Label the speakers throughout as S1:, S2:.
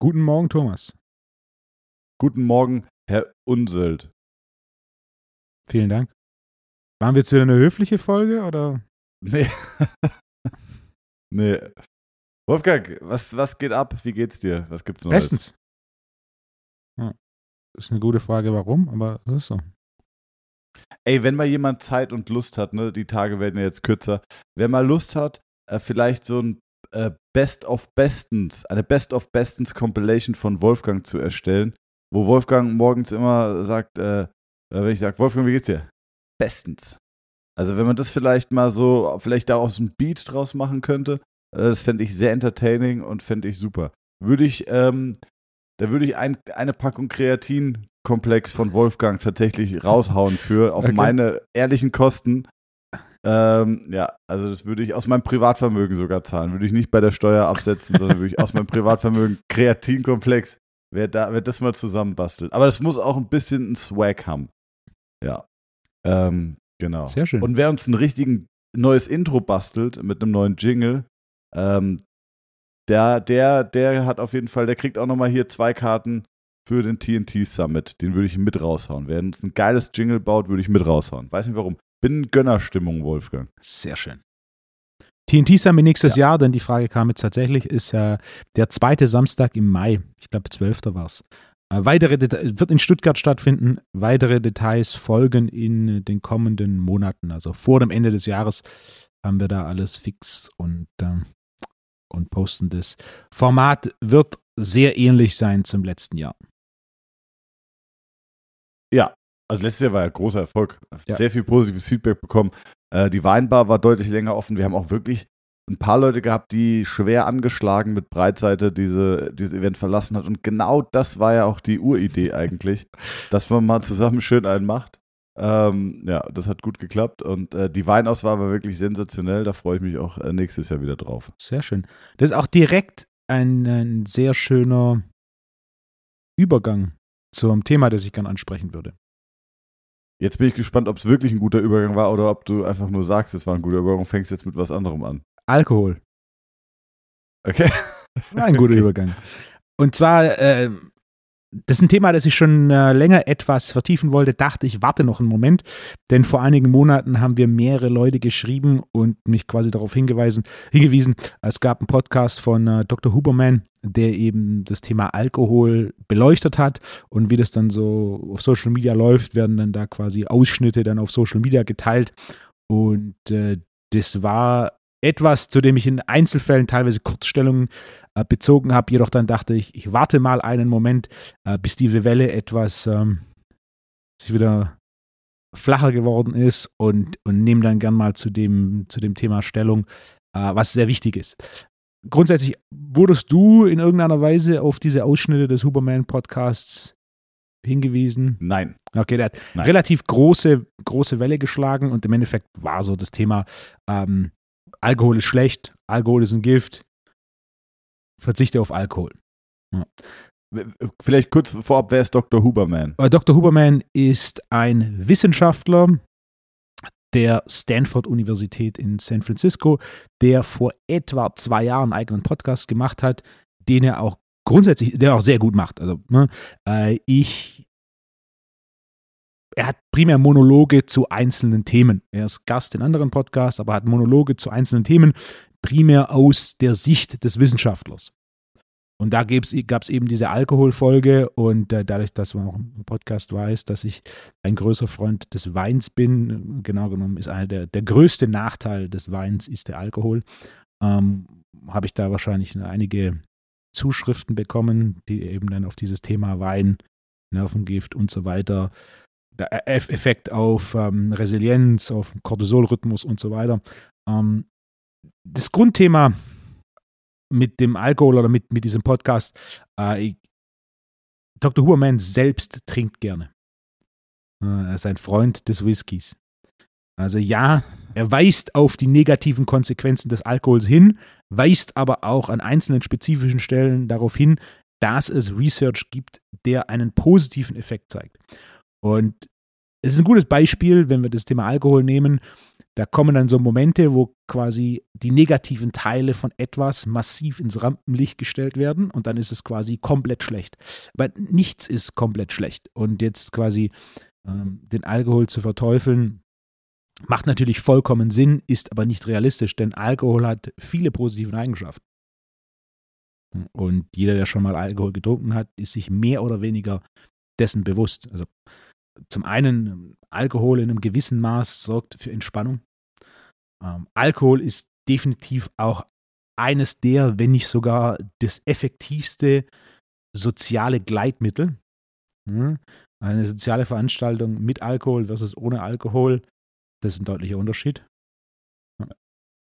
S1: Guten Morgen, Thomas.
S2: Guten Morgen, Herr Unseld.
S1: Vielen Dank. Waren wir jetzt wieder eine höfliche Folge oder?
S2: Nee. nee. Wolfgang, was, was geht ab? Wie geht's dir? Was gibt's Neues?
S1: Bestens. Ja. Ist eine gute Frage, warum, aber es ist so.
S2: Ey, wenn mal jemand Zeit und Lust hat, ne, die Tage werden ja jetzt kürzer, wer mal Lust hat, äh, vielleicht so ein äh, Best of Bestens, eine Best of Bestens Compilation von Wolfgang zu erstellen, wo Wolfgang morgens immer sagt, äh, äh wenn ich sage, Wolfgang, wie geht's dir? Bestens. Also wenn man das vielleicht mal so, vielleicht daraus ein Beat draus machen könnte, äh, das fände ich sehr entertaining und fände ich super. Würde ich, ähm, da würde ich ein, eine Packung Kreatin-Komplex von Wolfgang tatsächlich raushauen für auf okay. meine ehrlichen Kosten. Ähm, ja, also das würde ich aus meinem Privatvermögen sogar zahlen. Würde ich nicht bei der Steuer absetzen, sondern würde ich aus meinem Privatvermögen Kreatinkomplex, wer, da, wer das mal zusammenbastelt. Aber das muss auch ein bisschen ein Swag haben. Ja. Ähm, genau.
S1: Sehr schön.
S2: Und wer uns ein richtigen neues Intro bastelt mit einem neuen Jingle, ähm, der, der, der hat auf jeden Fall, der kriegt auch nochmal hier zwei Karten für den TNT Summit. Den würde ich mit raushauen. Wer uns ein geiles Jingle baut, würde ich mit raushauen. Weiß nicht warum. Bin in Gönnerstimmung, Wolfgang.
S1: Sehr schön. TNT Summit nächstes ja. Jahr, denn die Frage kam jetzt tatsächlich, ist äh, der zweite Samstag im Mai. Ich glaube, 12. war es. Äh, weitere Deta wird in Stuttgart stattfinden. Weitere Details folgen in den kommenden Monaten. Also vor dem Ende des Jahres haben wir da alles fix und, äh, und posten das. Format wird sehr ähnlich sein zum letzten Jahr.
S2: Ja, also letztes Jahr war ja großer Erfolg. Ja. Sehr viel positives Feedback bekommen. Äh, die Weinbar war deutlich länger offen. Wir haben auch wirklich ein paar Leute gehabt, die schwer angeschlagen mit Breitseite diese, dieses Event verlassen hat. Und genau das war ja auch die Uridee eigentlich, dass man mal zusammen schön einen macht. Ähm, ja, das hat gut geklappt und äh, die Weinauswahl war wirklich sensationell. Da freue ich mich auch äh, nächstes Jahr wieder drauf.
S1: Sehr schön. Das ist auch direkt ein, ein sehr schöner Übergang zum Thema, das ich gerne ansprechen würde.
S2: Jetzt bin ich gespannt, ob es wirklich ein guter Übergang war oder ob du einfach nur sagst, es war ein guter Übergang und fängst jetzt mit was anderem an.
S1: Alkohol.
S2: Okay.
S1: War ein guter okay. Übergang. Und zwar, äh, das ist ein Thema, das ich schon äh, länger etwas vertiefen wollte, dachte ich, warte noch einen Moment, denn vor einigen Monaten haben wir mehrere Leute geschrieben und mich quasi darauf hingewiesen, hingewiesen es gab einen Podcast von äh, Dr. Huberman, der eben das Thema Alkohol beleuchtet hat und wie das dann so auf Social Media läuft, werden dann da quasi Ausschnitte dann auf Social Media geteilt und äh, das war etwas, zu dem ich in Einzelfällen teilweise Kurzstellungen äh, bezogen habe. Jedoch dann dachte ich, ich warte mal einen Moment, äh, bis diese Welle etwas ähm, sich wieder flacher geworden ist und, und nehme dann gern mal zu dem, zu dem Thema Stellung, äh, was sehr wichtig ist. Grundsätzlich, wurdest du in irgendeiner Weise auf diese Ausschnitte des Huberman-Podcasts hingewiesen?
S2: Nein.
S1: Okay, der hat Nein. relativ große, große Welle geschlagen und im Endeffekt war so das Thema, ähm, Alkohol ist schlecht, Alkohol ist ein Gift, verzichte auf Alkohol. Ja.
S2: Vielleicht kurz vorab, wer ist Dr. Huberman?
S1: Äh, Dr. Huberman ist ein Wissenschaftler der Stanford-Universität in San Francisco, der vor etwa zwei Jahren einen eigenen Podcast gemacht hat, den er auch grundsätzlich, der auch sehr gut macht. Also ne, äh, ich er hat primär Monologe zu einzelnen Themen. Er ist Gast in anderen Podcasts, aber hat Monologe zu einzelnen Themen, primär aus der Sicht des Wissenschaftlers. Und da gab es eben diese Alkoholfolge und äh, dadurch, dass man auch im Podcast weiß, dass ich ein größer Freund des Weins bin, genau genommen ist einer der, der größte Nachteil des Weins ist der Alkohol, ähm, habe ich da wahrscheinlich einige Zuschriften bekommen, die eben dann auf dieses Thema Wein, Nervengift und so weiter Effekt auf ähm, Resilienz, auf Cortisolrhythmus und so weiter. Ähm, das Grundthema mit dem Alkohol oder mit, mit diesem Podcast, äh, Dr. Huberman selbst trinkt gerne. Äh, er ist ein Freund des Whiskys. Also ja, er weist auf die negativen Konsequenzen des Alkohols hin, weist aber auch an einzelnen spezifischen Stellen darauf hin, dass es Research gibt, der einen positiven Effekt zeigt. Und es ist ein gutes Beispiel, wenn wir das Thema Alkohol nehmen. Da kommen dann so Momente, wo quasi die negativen Teile von etwas massiv ins Rampenlicht gestellt werden und dann ist es quasi komplett schlecht. Aber nichts ist komplett schlecht. Und jetzt quasi ähm, den Alkohol zu verteufeln, macht natürlich vollkommen Sinn, ist aber nicht realistisch, denn Alkohol hat viele positive Eigenschaften. Und jeder, der schon mal Alkohol getrunken hat, ist sich mehr oder weniger dessen bewusst. Also zum einen, Alkohol in einem gewissen Maß sorgt für Entspannung. Ähm, Alkohol ist definitiv auch eines der, wenn nicht sogar das effektivste soziale Gleitmittel. Hm? Eine soziale Veranstaltung mit Alkohol versus ohne Alkohol, das ist ein deutlicher Unterschied.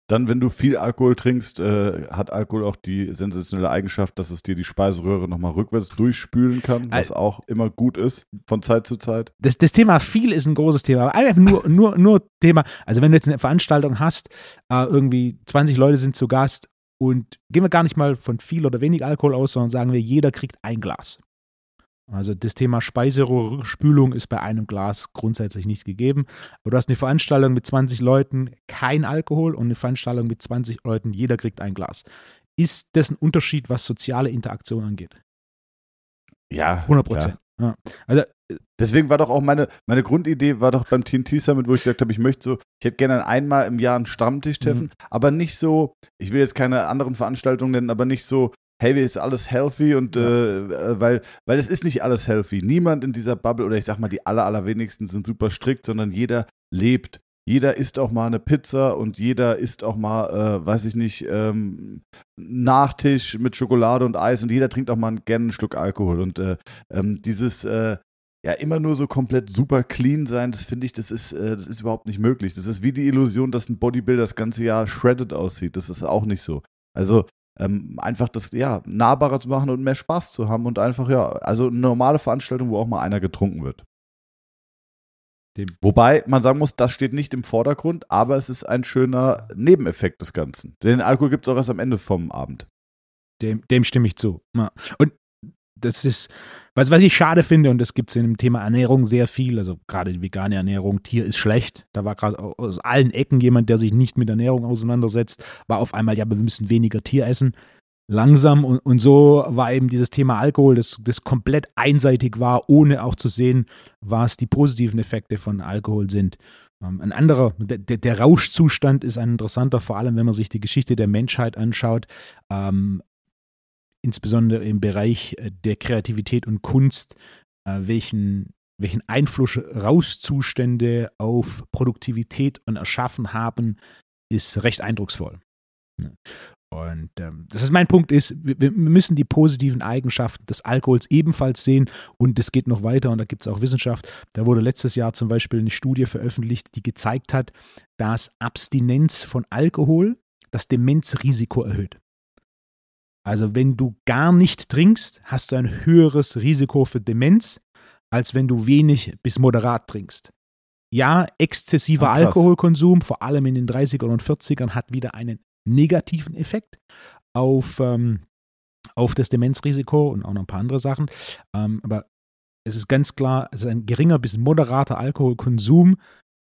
S2: Dann, wenn du viel Alkohol trinkst, äh, hat Alkohol auch die sensationelle Eigenschaft, dass es dir die Speiseröhre nochmal rückwärts durchspülen kann, was auch immer gut ist von Zeit zu Zeit.
S1: Das, das Thema viel ist ein großes Thema, aber einfach nur, nur, nur Thema. Also, wenn du jetzt eine Veranstaltung hast, äh, irgendwie 20 Leute sind zu Gast und gehen wir gar nicht mal von viel oder wenig Alkohol aus, sondern sagen wir, jeder kriegt ein Glas. Also das Thema Speiseröhrenspülung ist bei einem Glas grundsätzlich nicht gegeben. Aber du hast eine Veranstaltung mit 20 Leuten, kein Alkohol und eine Veranstaltung mit 20 Leuten, jeder kriegt ein Glas. Ist das ein Unterschied, was soziale Interaktion angeht?
S2: Ja.
S1: 100 Prozent. Ja.
S2: Also, Deswegen war doch auch meine, meine Grundidee, war doch beim TNT Summit, wo ich gesagt habe, ich möchte so, ich hätte gerne einmal im Jahr einen Stammtisch treffen, mhm. aber nicht so, ich will jetzt keine anderen Veranstaltungen nennen, aber nicht so, hey, ist alles healthy und. Äh, äh, weil, weil es ist nicht alles healthy. Niemand in dieser Bubble, oder ich sag mal, die aller, allerwenigsten sind super strikt, sondern jeder lebt. Jeder isst auch mal eine Pizza und jeder isst auch mal, äh, weiß ich nicht, ähm, Nachtisch mit Schokolade und Eis und jeder trinkt auch mal gerne einen Schluck Alkohol. Und äh, ähm, dieses, äh, ja, immer nur so komplett super clean sein, das finde ich, das ist, äh, das ist überhaupt nicht möglich. Das ist wie die Illusion, dass ein Bodybuilder das ganze Jahr shredded aussieht. Das ist auch nicht so. Also ähm, einfach das ja nahbarer zu machen und mehr Spaß zu haben und einfach ja, also eine normale Veranstaltung, wo auch mal einer getrunken wird. Dem. Wobei man sagen muss, das steht nicht im Vordergrund, aber es ist ein schöner Nebeneffekt des Ganzen. Den Alkohol gibt es auch erst am Ende vom Abend.
S1: Dem, dem stimme ich zu. Und das ist, was, was ich schade finde, und das gibt es in dem Thema Ernährung sehr viel, also gerade die vegane Ernährung, Tier ist schlecht. Da war gerade aus allen Ecken jemand, der sich nicht mit Ernährung auseinandersetzt, war auf einmal, ja, wir müssen weniger Tier essen. Langsam und, und so war eben dieses Thema Alkohol, das, das komplett einseitig war, ohne auch zu sehen, was die positiven Effekte von Alkohol sind. Ähm, ein anderer, der, der, Rauschzustand ist ein interessanter, vor allem wenn man sich die Geschichte der Menschheit anschaut. Ähm, insbesondere im Bereich äh, der Kreativität und Kunst, äh, welchen, welchen Einfluss Rauszustände auf Produktivität und Erschaffen haben, ist recht eindrucksvoll. Und ähm, das ist mein Punkt ist, wir, wir, müssen die positiven Eigenschaften des Alkohols ebenfalls sehen und es geht noch weiter und da gibt es auch Wissenschaft. Da wurde letztes Jahr zum Beispiel eine Studie veröffentlicht, die gezeigt hat, dass Abstinenz von Alkohol das Demenzrisiko erhöht. Also wenn du gar nicht trinkst, hast du ein höheres Risiko für Demenz, als wenn du wenig bis moderat trinkst. Ja, exzessiver Ach, Alkoholkonsum, vor allem in den 30ern und 40ern, hat wieder einen negativen Effekt auf, ähm, auf das Demenzrisiko und auch noch ein paar andere Sachen. Ähm, aber es ist ganz klar, also ein geringer bis moderater Alkoholkonsum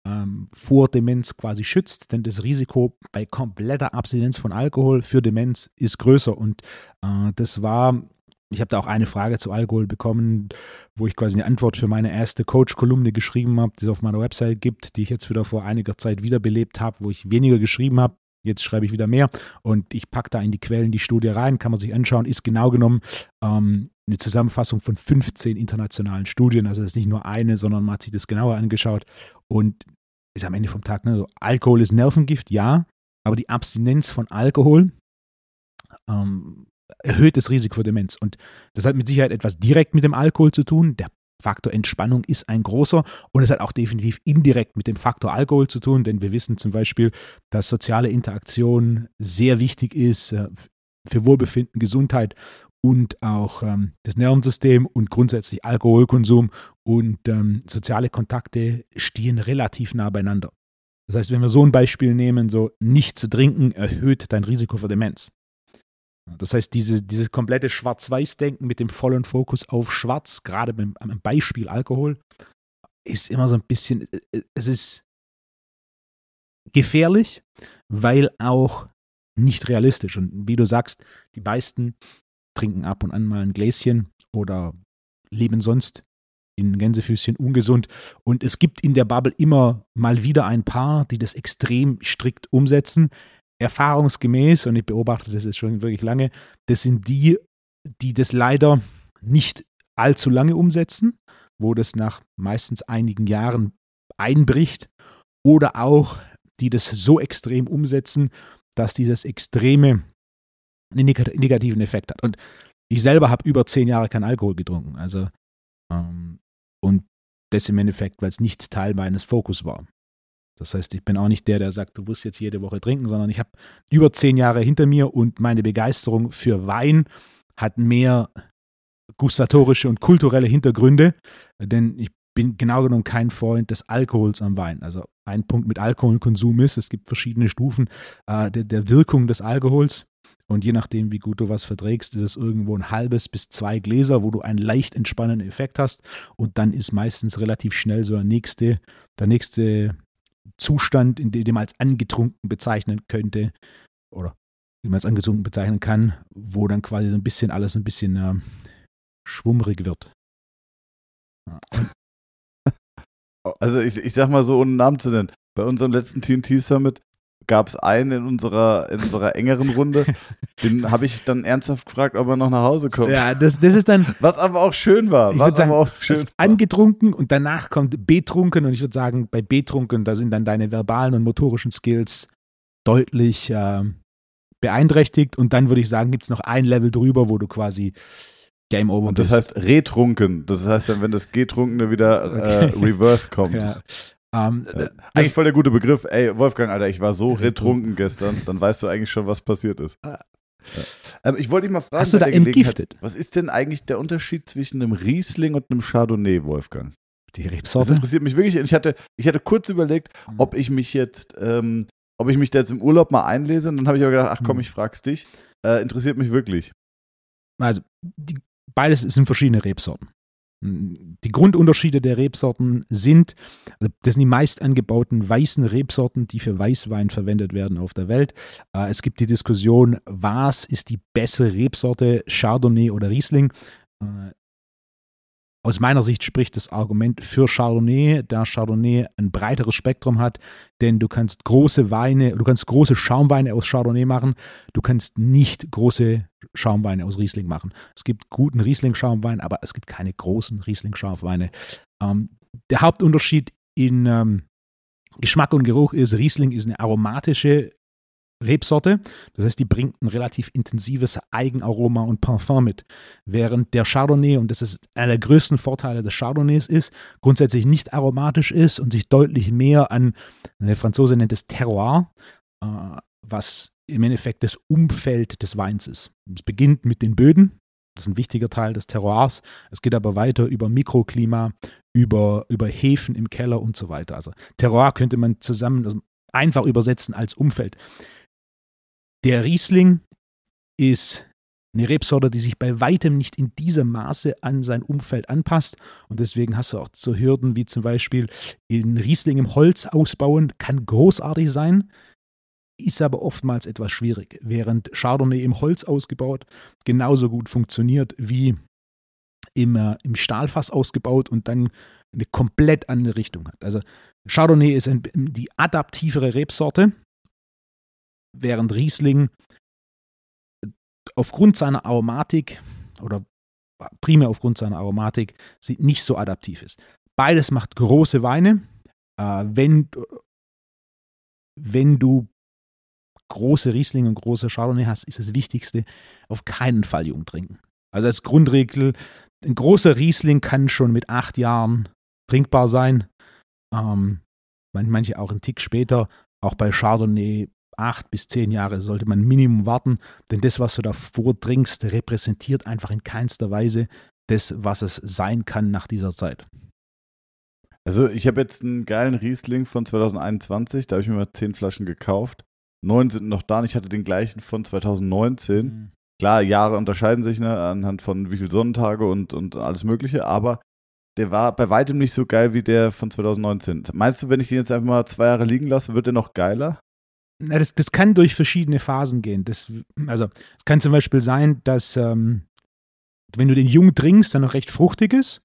S1: ähm, vor Demenz quasi schützt, denn das Risiko bei kompletter Abstinenz von Alkohol für Demenz ist größer. Und äh, das war, ich habe da auch eine Frage zu Alkohol bekommen, wo ich quasi eine Antwort für meine erste Coach-Kolumne geschrieben habe, die es auf meiner Website gibt, die ich jetzt wieder vor einiger Zeit wiederbelebt habe, wo ich weniger geschrieben habe. Jetzt schreibe ich wieder mehr und ich packe da in die Quellen die Studie rein, kann man sich anschauen, ist genau genommen ähm, eine Zusammenfassung von 15 internationalen Studien. Also das ist nicht nur eine, sondern man hat sich das genauer angeschaut. Und ist am Ende vom Tag, ne, so Alkohol ist Nervengift, ja, aber die Abstinenz von Alkohol ähm, erhöht das Risiko für Demenz. Und das hat mit Sicherheit etwas direkt mit dem Alkohol zu tun. Der Faktor Entspannung ist ein großer und es hat auch definitiv indirekt mit dem Faktor Alkohol zu tun, denn wir wissen zum Beispiel, dass soziale Interaktion sehr wichtig ist äh, für Wohlbefinden, Gesundheit und auch ähm, das Nervensystem und grundsätzlich Alkoholkonsum und ähm, soziale Kontakte stehen relativ nah beieinander. Das heißt, wenn wir so ein Beispiel nehmen, so nicht zu trinken erhöht dein Risiko für Demenz. Das heißt, diese, dieses komplette Schwarz-Weiß-Denken mit dem vollen Fokus auf Schwarz, gerade beim, beim Beispiel Alkohol, ist immer so ein bisschen, äh, äh, es ist gefährlich, weil auch nicht realistisch. Und wie du sagst, die meisten trinken ab und an mal ein Gläschen oder leben sonst in Gänsefüßchen ungesund. Und es gibt in der Bubble immer mal wieder ein paar, die das extrem strikt umsetzen. Erfahrungsgemäß, und ich beobachte das jetzt schon wirklich lange, das sind die, die das leider nicht allzu lange umsetzen, wo das nach meistens einigen Jahren einbricht, oder auch die das so extrem umsetzen, dass dieses Extreme einen negativen Effekt hat. Und ich selber habe über zehn Jahre keinen Alkohol getrunken. Also, ähm, und das im Endeffekt, weil es nicht Teil meines Fokus war. Das heißt, ich bin auch nicht der, der sagt, du musst jetzt jede Woche trinken, sondern ich habe über zehn Jahre hinter mir und meine Begeisterung für Wein hat mehr gustatorische und kulturelle Hintergründe, denn ich bin genau genommen kein Freund des Alkohols am Wein. Also ein Punkt mit Alkoholkonsum ist, es gibt verschiedene Stufen äh, der, der Wirkung des Alkohols. Und je nachdem, wie gut du was verträgst, ist es irgendwo ein halbes bis zwei Gläser, wo du einen leicht entspannenden Effekt hast. Und dann ist meistens relativ schnell so der nächste, der nächste Zustand, in dem man als angetrunken bezeichnen könnte, oder wie man es angetrunken bezeichnen kann, wo dann quasi so ein bisschen alles ein bisschen äh, schwummrig wird.
S2: Also ich, ich sag mal so, ohne Namen zu nennen. Bei unserem letzten TNT Summit gab es einen in unserer, in unserer engeren Runde, den habe ich dann ernsthaft gefragt, ob er noch nach Hause kommt.
S1: Ja, das, das ist dann.
S2: Was aber auch schön war. Was
S1: sagen,
S2: aber auch schön
S1: war. Angetrunken und danach kommt betrunken und ich würde sagen, bei betrunken, da sind dann deine verbalen und motorischen Skills deutlich äh, beeinträchtigt und dann würde ich sagen, gibt es noch ein Level drüber, wo du quasi Game Over
S2: Und das bist. heißt retrunken. Das heißt dann, wenn das Getrunkene wieder äh, okay. reverse kommt. Ja. Ähm, ja. Eigentlich voll der gute Begriff. Ey, Wolfgang, Alter, ich war so retrunken gestern. Dann weißt du eigentlich schon, was passiert ist. Ah. Ja. Ähm, ich wollte dich mal fragen.
S1: Hast du da entgiftet?
S2: Was ist denn eigentlich der Unterschied zwischen einem Riesling und einem Chardonnay, Wolfgang?
S1: Die Rebsorte?
S2: Das interessiert mich wirklich. Ich hatte, ich hatte kurz überlegt, mhm. ob ich mich jetzt, ähm, ob ich mich da jetzt im Urlaub mal einlese. Und dann habe ich aber gedacht, ach komm, mhm. ich frag's dich. Äh, interessiert mich wirklich.
S1: Also, die beides sind verschiedene Rebsorten. Die Grundunterschiede der Rebsorten sind, also das sind die meist angebauten weißen Rebsorten, die für Weißwein verwendet werden auf der Welt. Äh, es gibt die Diskussion, was ist die bessere Rebsorte, Chardonnay oder Riesling? Aus meiner Sicht spricht das Argument für Chardonnay, da Chardonnay ein breiteres Spektrum hat, denn du kannst große Weine, du kannst große Schaumweine aus Chardonnay machen, du kannst nicht große Schaumweine aus Riesling machen. Es gibt guten Riesling-Schaumwein, aber es gibt keine großen Riesling-Schaumweine. Ähm, der Hauptunterschied in ähm, Geschmack und Geruch ist, Riesling ist eine aromatische Rebsorte. Das heißt, die bringt ein relativ intensives Eigenaroma und Parfum mit. Während der Chardonnay, und das ist einer der größten Vorteile des Chardonnays ist, grundsätzlich nicht aromatisch ist und sich deutlich mehr an, der Franzose nennt es Terroir, äh, was im Endeffekt das Umfeld des Weins ist. Es beginnt mit den Böden, das ist ein wichtiger Teil des Terroirs. Es geht aber weiter über Mikroklima, über, über Häfen im Keller und so weiter. Also Terroir könnte man zusammen also einfach übersetzen als Umfeld. Der Riesling ist eine Rebsorte, die sich bei weitem nicht in diesem Maße an sein Umfeld anpasst. Und deswegen hast du auch so Hürden wie zum Beispiel in Riesling im Holz ausbauen, kann großartig sein, ist aber oftmals etwas schwierig. Während Chardonnay im Holz ausgebaut genauso gut funktioniert wie im, äh, im Stahlfass ausgebaut und dann eine komplett andere Richtung hat. Also Chardonnay ist ein, die adaptivere Rebsorte während Riesling aufgrund seiner Aromatik oder primär aufgrund seiner Aromatik nicht so adaptiv ist. Beides macht große Weine. Äh, wenn, wenn du große Riesling und große Chardonnay hast, ist das Wichtigste, auf keinen Fall jung trinken. Also als Grundregel, ein großer Riesling kann schon mit acht Jahren trinkbar sein. Ähm, manche auch einen Tick später. Auch bei Chardonnay acht bis zehn Jahre sollte man Minimum warten, denn das, was du da vordringst, repräsentiert einfach in keinster Weise das, was es sein kann nach dieser Zeit.
S2: Also ich habe jetzt einen geilen Riesling von 2021, da habe ich mir mal zehn Flaschen gekauft. Neun sind noch da und ich hatte den gleichen von 2019. Mhm. Klar, Jahre unterscheiden sich ne, anhand von wie viele Sonnentage und, und alles Mögliche, aber der war bei weitem nicht so geil wie der von 2019. Meinst du, wenn ich den jetzt einfach mal zwei Jahre liegen lasse, wird der noch geiler?
S1: Na, das, das kann durch verschiedene Phasen gehen. Das, also, es kann zum Beispiel sein, dass, ähm, wenn du den jung trinkst, dann noch recht fruchtig ist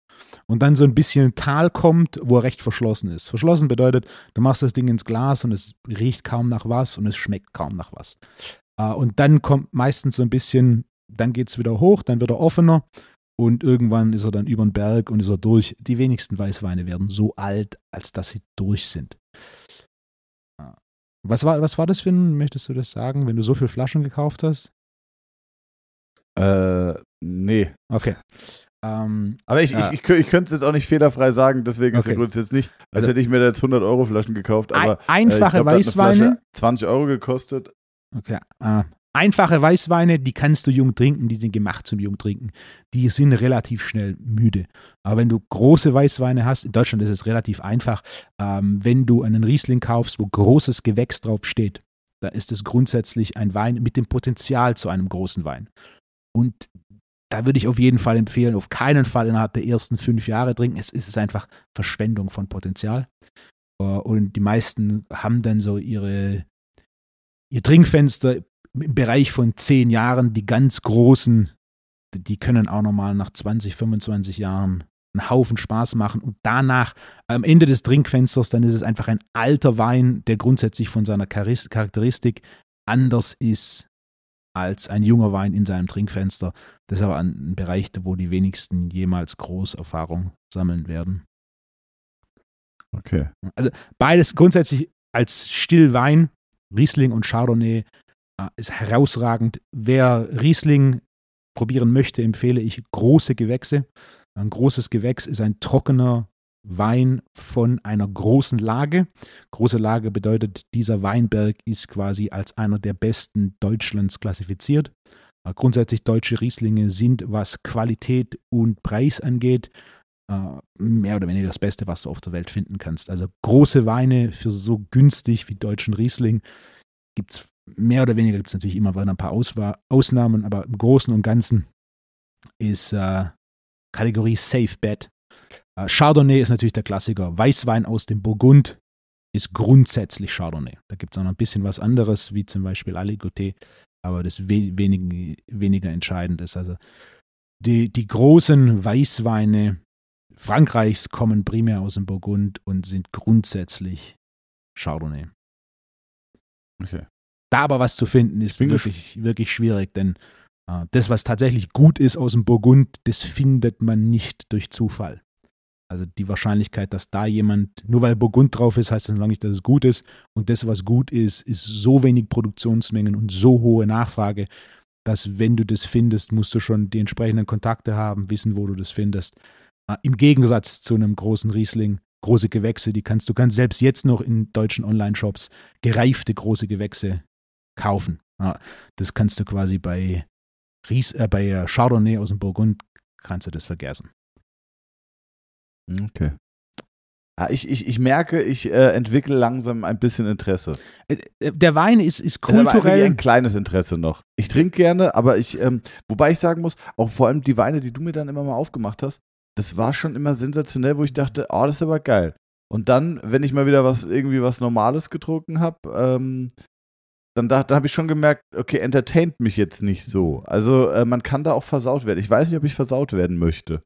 S1: und dann so ein bisschen Tal kommt, wo er recht verschlossen ist. Verschlossen bedeutet, du machst das Ding ins Glas und es riecht kaum nach was und es schmeckt kaum nach was. Äh, und dann kommt meistens so ein bisschen, dann geht es wieder hoch, dann wird er offener und irgendwann ist er dann über den Berg und ist er durch. Die wenigsten Weißweine werden so alt, als dass sie durch sind. Was war, was war das für ein, möchtest du das sagen, wenn du so viele Flaschen gekauft hast?
S2: Äh, nee.
S1: Okay. Ähm,
S2: Aber ich, ja. ich, ich, ich könnte es jetzt auch nicht fehlerfrei sagen, deswegen okay. ist der Grund jetzt nicht, als also, hätte ich mir da jetzt 100 Euro Flaschen gekauft. Aber,
S1: einfache äh, glaub, Weißweine.
S2: 20 Euro gekostet.
S1: Okay. Äh, einfache Weißweine, die kannst du jung trinken, die sind gemacht zum jung trinken. Die sind relativ schnell müde. Aber wenn du große Weißweine hast, in Deutschland ist es relativ einfach, ähm, wenn du einen Riesling kaufst, wo großes Gewächs drauf steht, dann ist es grundsätzlich ein Wein mit dem Potenzial zu einem großen Wein. Und da würde ich auf jeden Fall empfehlen, auf keinen Fall innerhalb der ersten fünf Jahre trinken. Es ist einfach Verschwendung von Potenzial. Äh, und die meisten haben dann so ihre, ihr Trinkfenster im Bereich von zehn Jahren. Die ganz großen, die können auch nochmal nach 20, 25 Jahren einen Haufen Spaß machen. Und danach, am Ende des Trinkfensters, dann ist es einfach ein alter Wein, der grundsätzlich von seiner Charakteristik anders ist als ein junger Wein in seinem Trinkfenster. Das ist aber ein Bereich, wo die wenigsten jemals Großerfahrung sammeln werden.
S2: Okay.
S1: Also beides grundsätzlich als Stillwein, Riesling und Chardonnay, ist herausragend. Wer Riesling probieren möchte, empfehle ich große Gewächse. Ein großes Gewächs ist ein trockener Wein von einer großen Lage. Große Lage bedeutet, dieser Weinberg ist quasi als einer der besten Deutschlands klassifiziert. Äh, grundsätzlich deutsche Rieslinge sind, was Qualität und Preis angeht, äh, mehr oder weniger das Beste, was du auf der Welt finden kannst. Also große Weine für so günstig wie deutschen Riesling gibt es mehr oder weniger, gibt es natürlich immer ein paar Ausnahmen, aber im Großen und Ganzen ist äh, Kategorie Safe Bet äh, Chardonnay ist natürlich der Klassiker. Weißwein aus dem Burgund ist grundsätzlich Chardonnay. Da gibt es auch noch ein bisschen was anderes, wie zum Beispiel Aligoté, aber das we wenig, weniger entscheidend ist. Also die, die großen Weißweine Frankreichs kommen primär aus dem Burgund und sind grundsätzlich Chardonnay.
S2: Okay.
S1: Da aber was zu finden, ist wirklich, wirklich schwierig, denn äh, das, was tatsächlich gut ist aus dem Burgund, das findet man nicht durch Zufall. Also die Wahrscheinlichkeit, dass da jemand, nur weil Burgund drauf ist, heißt das noch nicht, dass es gut ist. Und das, was gut ist, ist so wenig Produktionsmengen und so hohe Nachfrage, dass wenn du das findest, musst du schon die entsprechenden Kontakte haben, wissen, wo du das findest. Äh, Im Gegensatz zu einem großen Riesling, große Gewächse, die kannst du kannst selbst jetzt noch in deutschen Online-Shops gereifte große Gewächse kaufen. Das kannst du quasi bei Ries, äh, bei Chardonnay aus dem Burgund kannst du das vergessen.
S2: Okay. Ja, ich, ich, ich merke, ich äh, entwickle langsam ein bisschen Interesse.
S1: Äh, äh, der Wein ist, ist kulturell.
S2: Ist ein kleines Interesse noch. Ich trinke gerne, aber ich, ähm, wobei ich sagen muss, auch vor allem die Weine, die du mir dann immer mal aufgemacht hast, das war schon immer sensationell, wo ich dachte, oh, das ist aber geil. Und dann, wenn ich mal wieder was, irgendwie was Normales getrunken habe, ähm, dann da, da habe ich schon gemerkt, okay, entertaint mich jetzt nicht so. Also äh, man kann da auch versaut werden. Ich weiß nicht, ob ich versaut werden möchte.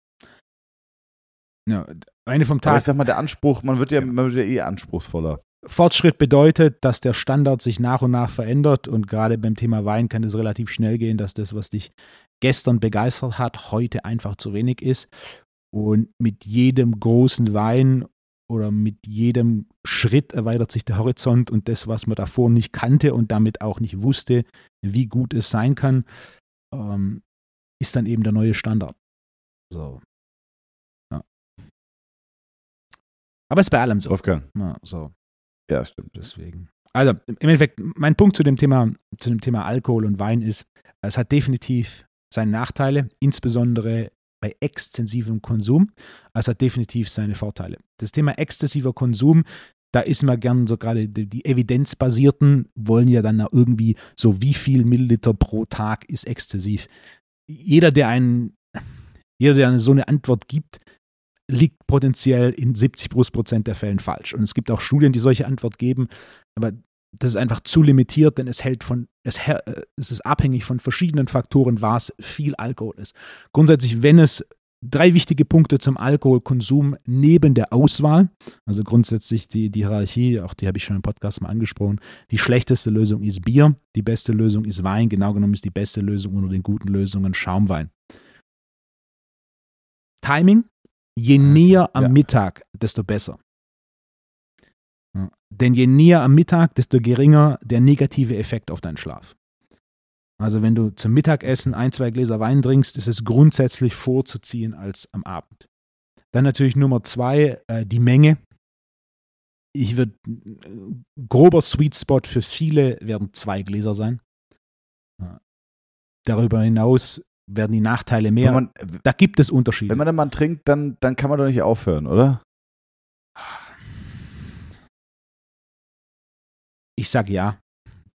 S1: Ja, eine vom Tag.
S2: Aber ich sag mal, der Anspruch, man wird ja, man wird ja eh anspruchsvoller.
S1: Fortschritt bedeutet, dass der Standard sich nach und nach verändert und gerade beim Thema Wein kann es relativ schnell gehen, dass das, was dich gestern begeistert hat, heute einfach zu wenig ist. Und mit jedem großen Wein oder mit jedem Schritt erweitert sich der Horizont und das, was man davor nicht kannte und damit auch nicht wusste, wie gut es sein kann, ähm, ist dann eben der neue Standard. So. Aber es ist bei allem so.
S2: Wolfgang.
S1: Ja, so.
S2: ja, stimmt.
S1: Deswegen. Also im Endeffekt, mein Punkt zu dem Thema, zu dem Thema Alkohol und Wein ist, es hat definitiv seine Nachteile, insbesondere bei extensivem Konsum. Es hat definitiv seine Vorteile. Das Thema exzessiver Konsum, da ist man gern so gerade die, die evidenzbasierten wollen ja dann irgendwie so, wie viel Milliliter pro Tag ist exzessiv. Jeder, der einen, jeder, der so eine Antwort gibt, liegt potenziell in 70 plus Prozent der Fällen falsch. Und es gibt auch Studien, die solche Antwort geben, aber das ist einfach zu limitiert, denn es hält von, es, äh, es ist abhängig von verschiedenen Faktoren, was viel Alkohol ist. Grundsätzlich, wenn es drei wichtige Punkte zum Alkoholkonsum neben der Auswahl, also grundsätzlich die, die Hierarchie, auch die habe ich schon im Podcast mal angesprochen, die schlechteste Lösung ist Bier, die beste Lösung ist Wein, genau genommen ist die beste Lösung unter den guten Lösungen Schaumwein. Timing, je näher am ja. Mittag, desto besser. Ja. Denn je näher am Mittag, desto geringer der negative Effekt auf deinen Schlaf. Also wenn du zum Mittagessen ein, zwei Gläser Wein trinkst, ist es grundsätzlich vorzuziehen als am Abend. Dann natürlich Nummer zwei, äh, die Menge. Ich würde, äh, grober Sweet Spot für viele werden zwei Gläser sein. Darüber hinaus werden die Nachteile mehr. Man, da gibt es Unterschiede.
S2: Wenn man dann mal trinkt, dann, dann kann man doch nicht aufhören, oder?
S1: Ich sage ja.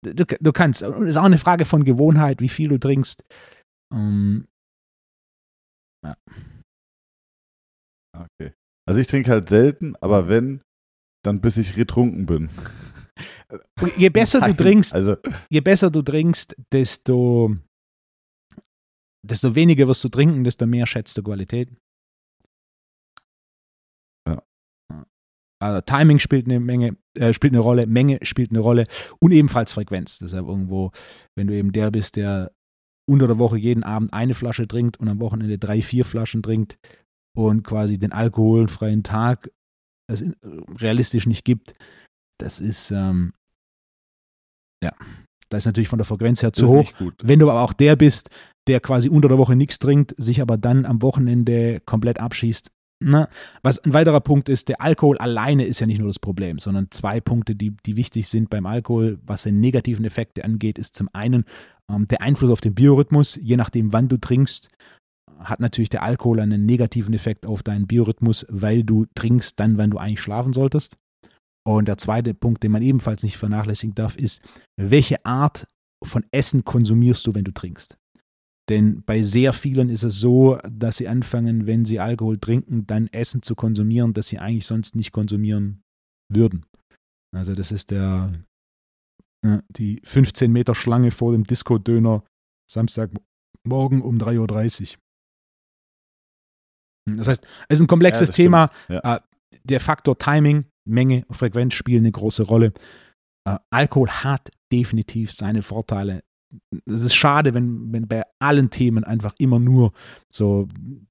S1: Du, du kannst. Und es ist auch eine Frage von Gewohnheit, wie viel du trinkst. Um, ähm,
S2: ja. Okay. Also ich trinke halt selten, aber wenn, dann bis ich getrunken bin.
S1: Je besser Nein, du trinkst, also. je besser du trinkst, desto, desto weniger wirst du trinken, desto mehr schätzt du Qualität. Also Timing spielt eine Menge, äh, spielt eine Rolle, Menge spielt eine Rolle und ebenfalls Frequenz. Deshalb irgendwo, wenn du eben der bist, der unter der Woche jeden Abend eine Flasche trinkt und am Wochenende drei, vier Flaschen trinkt und quasi den alkoholfreien Tag es realistisch nicht gibt, das ist ähm, ja, da ist natürlich von der Frequenz her zu hoch. Wenn du aber auch der bist, der quasi unter der Woche nichts trinkt, sich aber dann am Wochenende komplett abschießt, na, ne? was ein weiterer Punkt ist, der Alkohol alleine ist ja nicht nur das Problem, sondern zwei Punkte, die, die wichtig sind beim Alkohol, was den negativen Effekte angeht, ist zum einen ähm, der Einfluss auf den Biorhythmus. Je nachdem, wann du trinkst, hat natürlich der Alkohol einen negativen Effekt auf deinen Biorhythmus, weil du trinkst dann, wenn du eigentlich schlafen solltest. Und der zweite Punkt, den man ebenfalls nicht vernachlässigen darf, ist, welche Art von Essen konsumierst du, wenn du trinkst? Denn bei sehr vielen ist es so, dass sie anfangen, wenn sie Alkohol trinken, dann Essen zu konsumieren, das sie eigentlich sonst nicht konsumieren würden. Also das ist der die 15 Meter Schlange vor dem Disco-Döner Samstagmorgen um 3.30 Uhr. Das heißt, es ist ein komplexes ja, Thema. Ja. Äh, der Faktor Timing, Menge, Frequenz spielen eine große Rolle. Äh, Alkohol hat definitiv seine Vorteile es ist schade, wenn, wenn bei allen Themen einfach immer nur so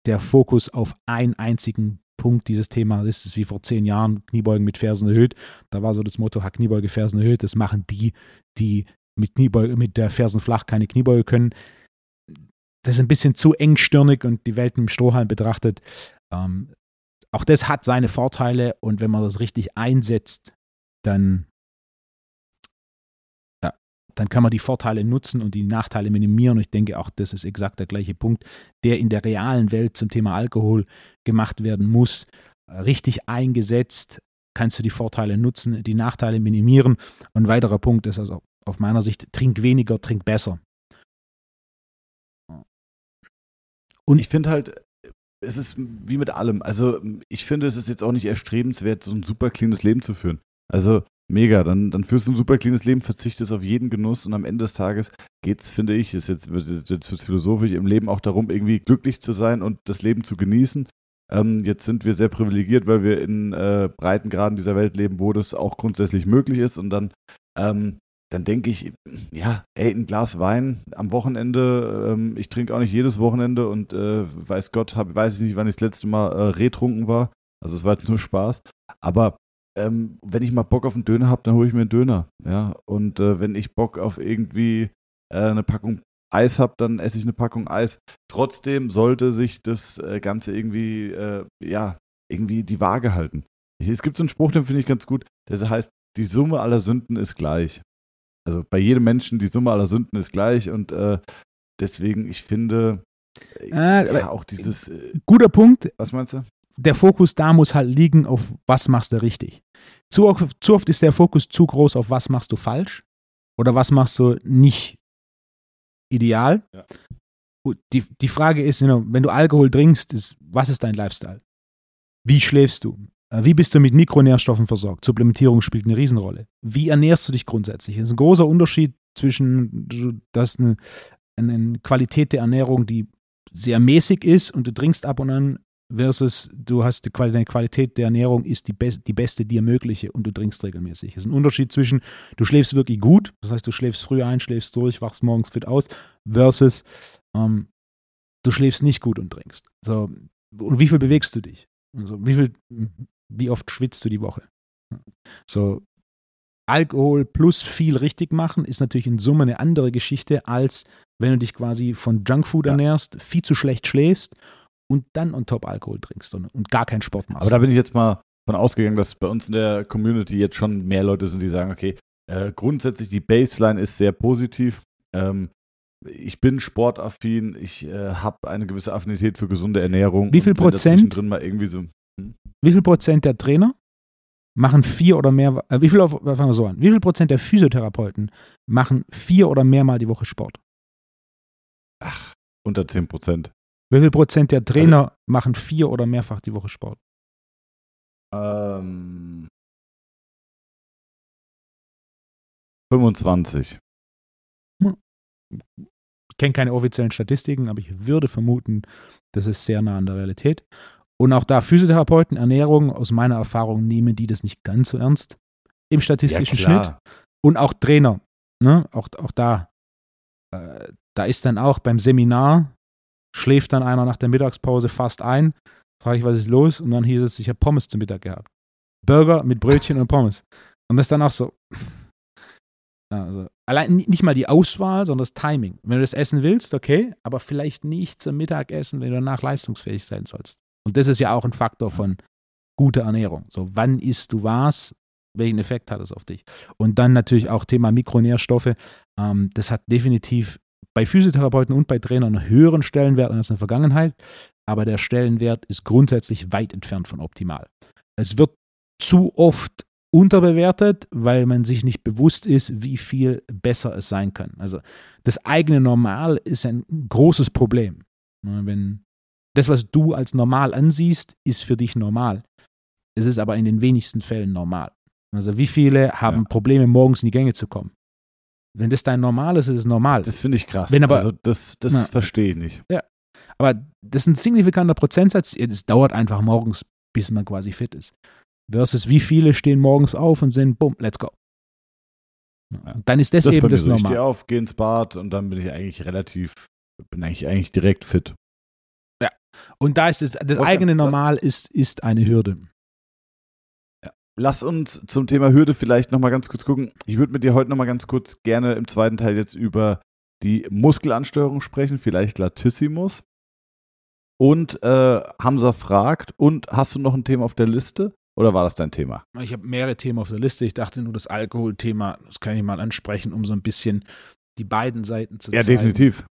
S1: der Fokus auf einen einzigen Punkt dieses Thema ist. Es ist wie vor zehn Jahren Kniebeugen mit Fersen erhöht. Da war so das Motto, Kniebeuge, Fersen erhöht. Das machen die, die mit, Kniebeuge, mit der Fersen flach keine Kniebeuge können. Das ist ein bisschen zu engstirnig und die Welt im Strohhalm betrachtet. Ähm, auch das hat seine Vorteile und wenn man das richtig einsetzt, dann dann kann man die Vorteile nutzen und die Nachteile minimieren. Und ich denke, auch das ist exakt der gleiche Punkt, der in der realen Welt zum Thema Alkohol gemacht werden muss. Richtig eingesetzt kannst du die Vorteile nutzen, die Nachteile minimieren. Und ein weiterer Punkt ist also auf meiner Sicht, trink weniger, trink besser.
S2: Und ich finde halt, es ist wie mit allem. Also ich finde, es ist jetzt auch nicht erstrebenswert, so ein super cleanes Leben zu führen. Also Mega, dann, dann führst du ein super cleanes Leben, verzichtest auf jeden Genuss und am Ende des Tages geht es, finde ich, ist jetzt, jetzt, jetzt philosophisch im Leben auch darum, irgendwie glücklich zu sein und das Leben zu genießen. Ähm, jetzt sind wir sehr privilegiert, weil wir in äh, Breitengraden dieser Welt leben, wo das auch grundsätzlich möglich ist und dann, ähm, dann denke ich, ja, ey, ein Glas Wein am Wochenende, ähm, ich trinke auch nicht jedes Wochenende und äh, weiß Gott, hab, weiß ich nicht, wann ich das letzte Mal äh, retrunken war. Also es war jetzt nur Spaß. Aber ähm, wenn ich mal Bock auf einen Döner habe, dann hole ich mir einen Döner. Ja? Und äh, wenn ich Bock auf irgendwie äh, eine Packung Eis habe, dann esse ich eine Packung Eis. Trotzdem sollte sich das äh, Ganze irgendwie, äh, ja, irgendwie die Waage halten. Ich, es gibt so einen Spruch, den finde ich ganz gut, der heißt, die Summe aller Sünden ist gleich. Also bei jedem Menschen, die Summe aller Sünden ist gleich und äh, deswegen, ich finde,
S1: äh, ja, auch dieses. guter Punkt.
S2: Was meinst du?
S1: Der Fokus da muss halt liegen auf, was machst du richtig. Zu, zu oft ist der Fokus zu groß auf, was machst du falsch oder was machst du nicht ideal. Ja. Die, die Frage ist, you know, wenn du Alkohol trinkst, ist, was ist dein Lifestyle? Wie schläfst du? Äh, Wie bist du mit Mikronährstoffen versorgt? Supplementierung spielt eine Riesenrolle. Wie ernährst du dich grundsätzlich? Es ist ein großer Unterschied zwischen, du hast eine, eine Qualität der Ernährung, die sehr mäßig ist und du trinkst ab und an versus du hast die Qualität, deine Qualität der Ernährung ist die, best, die beste dir mögliche und du trinkst regelmäßig. Es ist ein Unterschied zwischen, du schläfst wirklich gut, das heißt, du schläfst früh ein, schläfst durch, wachst morgens fit aus, versus ähm, du schläfst nicht gut und trinkst. So, und wie viel bewegst du dich? Also, wie, viel, wie oft schwitzt du die Woche? So, Alkohol plus viel richtig machen ist natürlich in Summe eine andere Geschichte, als wenn du dich quasi von Junkfood
S2: Ja.
S1: ernährst, viel zu schlecht schläfst und dann on top Alkohol trinkst und, und gar keinen Sport machst.
S2: Aber da bin ich jetzt mal von ausgegangen, dass bei uns in der Community jetzt schon mehr Leute sind, die sagen, okay, äh, grundsätzlich die Baseline ist sehr positiv. Ähm, ich bin sportaffin, ich äh, habe eine gewisse Affinität für gesunde Ernährung.
S1: Wie viel Prozent?
S2: drin mal irgendwie so.
S1: wie viel Prozent der Trainer machen vier oder mehr, äh, wie viel, auf- fangen wir so an, wie viel Prozent der Physiotherapeuten machen vier oder mehrmal die Woche Sport?
S2: Unter 10 Prozent.
S1: Wie viel Prozent der Trainer machen vier oder mehrfach die Woche Sport?
S2: Ähm, 25.
S1: Ich kenne keine offiziellen Statistiken, aber ich würde vermuten, das ist sehr nah an der Realität. Und auch da Physiotherapeuten, Ernährung, aus meiner Erfahrung nehmen die das nicht ganz so ernst im statistischen Schnitt. Und auch Trainer, ne? auch, auch da. Äh, da ist dann auch beim Seminar, schläft dann einer nach der Mittagspause fast ein, frage ich, was ist los? Und dann hieß es, ich habe Pommes zum Mittag gehabt. Burger mit Brötchen und Pommes. Und das ist dann auch so. Also, allein ni- nicht mal die Auswahl, sondern das Timing. Wenn du das essen willst, okay, aber vielleicht nicht zum Mittagessen, wenn du danach leistungsfähig sein sollst. Und das ist ja auch ein Faktor von guter Ernährung. So, wann isst du was? Welchen Effekt hat es auf dich? Und dann natürlich auch Thema Mikronährstoffe. Ähm, das hat definitiv bei Physiotherapeuten und bei Trainern einen höheren Stellenwert als in der Vergangenheit. Aber der Stellenwert ist grundsätzlich weit entfernt von optimal. Es wird zu oft unterbewertet, weil man sich nicht bewusst ist, wie viel besser es sein kann. Also das eigene Normal ist ein großes Problem. Ne, Wenn das, was du als normal ansiehst, ist für dich normal. Es ist aber in den wenigsten Fällen normal. Also wie viele haben
S2: Ja.
S1: Probleme, morgens in die Gänge zu kommen? Wenn das dein Normal ist, ist es normal.
S2: Das finde ich krass.
S1: Wenn aber-
S2: also das das
S1: Na.
S2: verstehe ich nicht.
S1: Aber das ist ein signifikanter Prozentsatz. Es dauert einfach morgens, bis man quasi fit ist. Versus wie viele stehen morgens auf und sind, bumm, let's go.
S2: Ja.
S1: Und dann ist das,
S2: Das
S1: eben das
S2: so. Ich stehe
S1: Normal.
S2: auf, gehe ins Bad und dann bin ich eigentlich relativ, bin eigentlich, eigentlich direkt fit.
S1: Und da ist es, das
S2: Wolfgang,
S1: eigene Normal ist, ist eine Hürde.
S2: Lass uns zum Thema Hürde vielleicht nochmal ganz kurz gucken. Ich würde mit dir heute nochmal ganz kurz gerne im zweiten Teil jetzt über die Muskelansteuerung sprechen, vielleicht Latissimus. Und äh, Hamza fragt, und hast du noch ein Thema auf der Liste? Oder war das dein Thema?
S1: Ich habe mehrere Themen auf der Liste. Ich dachte nur, das Alkoholthema, das kann ich mal ansprechen, um so ein bisschen die beiden Seiten zu
S2: Ja,
S1: zeigen.
S2: definitiv.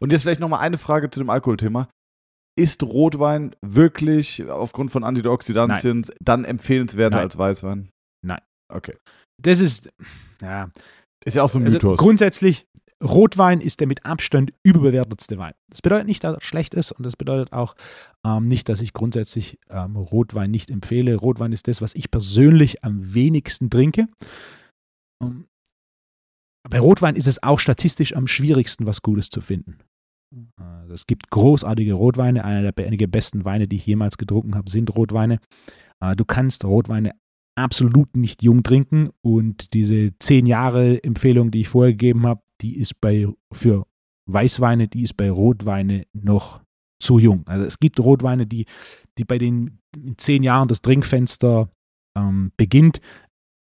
S2: Und jetzt vielleicht nochmal eine Frage zu dem Alkoholthema. Ist Rotwein wirklich aufgrund von Antioxidantien dann empfehlenswerter
S1: Nein.
S2: als Weißwein?
S1: Nein.
S2: Okay.
S1: Das ist, ja,
S2: Ist ja auch so ein
S1: Also
S2: Mythos.
S1: grundsätzlich, Rotwein ist der mit Abstand überbewertetste Wein. Das bedeutet nicht, dass er schlecht ist und das bedeutet auch ähm, nicht, dass ich grundsätzlich ähm, Rotwein nicht empfehle. Rotwein ist das, was ich persönlich am wenigsten trinke. Ähm, bei Rotwein ist es auch statistisch am schwierigsten, was Gutes zu finden. Also es gibt großartige Rotweine. Einer der besten Weine, die ich jemals getrunken habe, sind Rotweine. Äh, du kannst Rotweine absolut nicht jung trinken und diese zehn Jahre Empfehlung, die ich vorher gegeben habe, die ist bei für Weißweine, die ist bei Rotweine noch zu jung. Also es gibt Rotweine, die, die bei den zehn Jahren das Trinkfenster ähm, beginnt,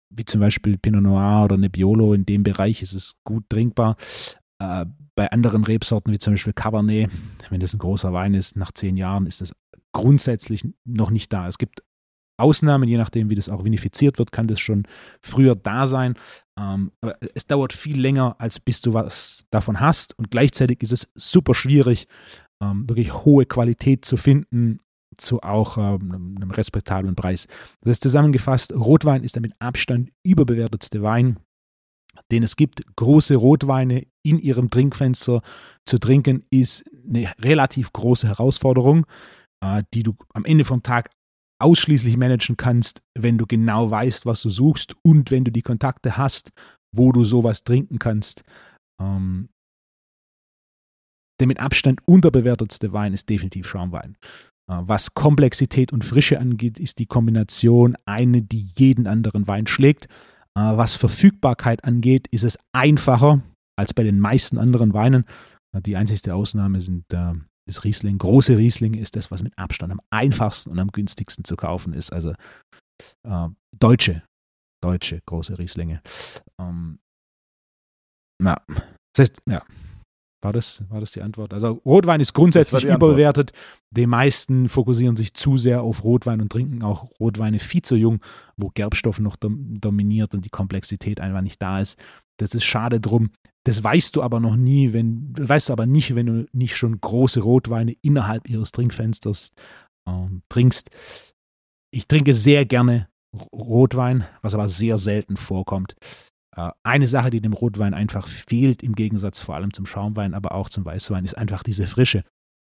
S1: wie zum Beispiel Pinot Noir oder Nebbiolo. In dem Bereich ist es gut trinkbar. Äh, bei anderen Rebsorten, wie zum Beispiel Cabernet, wenn das ein großer Wein ist, nach zehn Jahren ist das grundsätzlich noch nicht da. Es gibt Ausnahmen, je nachdem, wie das auch vinifiziert wird, kann das schon früher da sein. Ähm, aber es dauert viel länger, als bis du was davon hast. Und gleichzeitig ist es super schwierig, ähm, wirklich hohe Qualität zu finden zu auch ähm, einem, einem respektablen Preis. Das ist zusammengefasst, Rotwein ist der mit Abstand überbewertetste Wein, den es gibt. Große Rotweine in ihrem Trinkfenster zu trinken, ist eine relativ große Herausforderung. äh, die du am Ende vom Tag ausschließlich managen kannst, wenn du genau weißt, was du suchst und wenn du die Kontakte hast, wo du sowas trinken kannst. Ähm, der mit Abstand unterbewertetste Wein ist definitiv Schaumwein. Äh, was Komplexität und Frische angeht, ist die Kombination eine, die jeden anderen Wein schlägt. Äh, was Verfügbarkeit angeht, ist es einfacher als bei den meisten anderen Weinen. Äh, die einzigste Ausnahme sind, ist Riesling. Große Riesling ist das, was mit Abstand am einfachsten und am günstigsten zu kaufen ist. Also deutsche, deutsche große Rieslinge. Ähm, ja. Das heißt, ja, war das, war das die Antwort? Also Rotwein ist grundsätzlich überbewertet. Die meisten fokussieren sich zu sehr auf Rotwein und trinken auch Rotweine viel zu jung, wo Gerbstoff noch dominiert und die Komplexität einfach nicht da ist. Das ist schade drum. Das weißt du aber noch nie, wenn, weißt du aber nicht, wenn du nicht schon große Rotweine innerhalb ihres Trinkfensters ähm, trinkst. Ich trinke sehr gerne Rotwein, was aber sehr selten vorkommt. Äh, eine Sache, die dem Rotwein einfach fehlt, im Gegensatz vor allem zum Schaumwein, aber auch zum Weißwein, ist einfach diese Frische.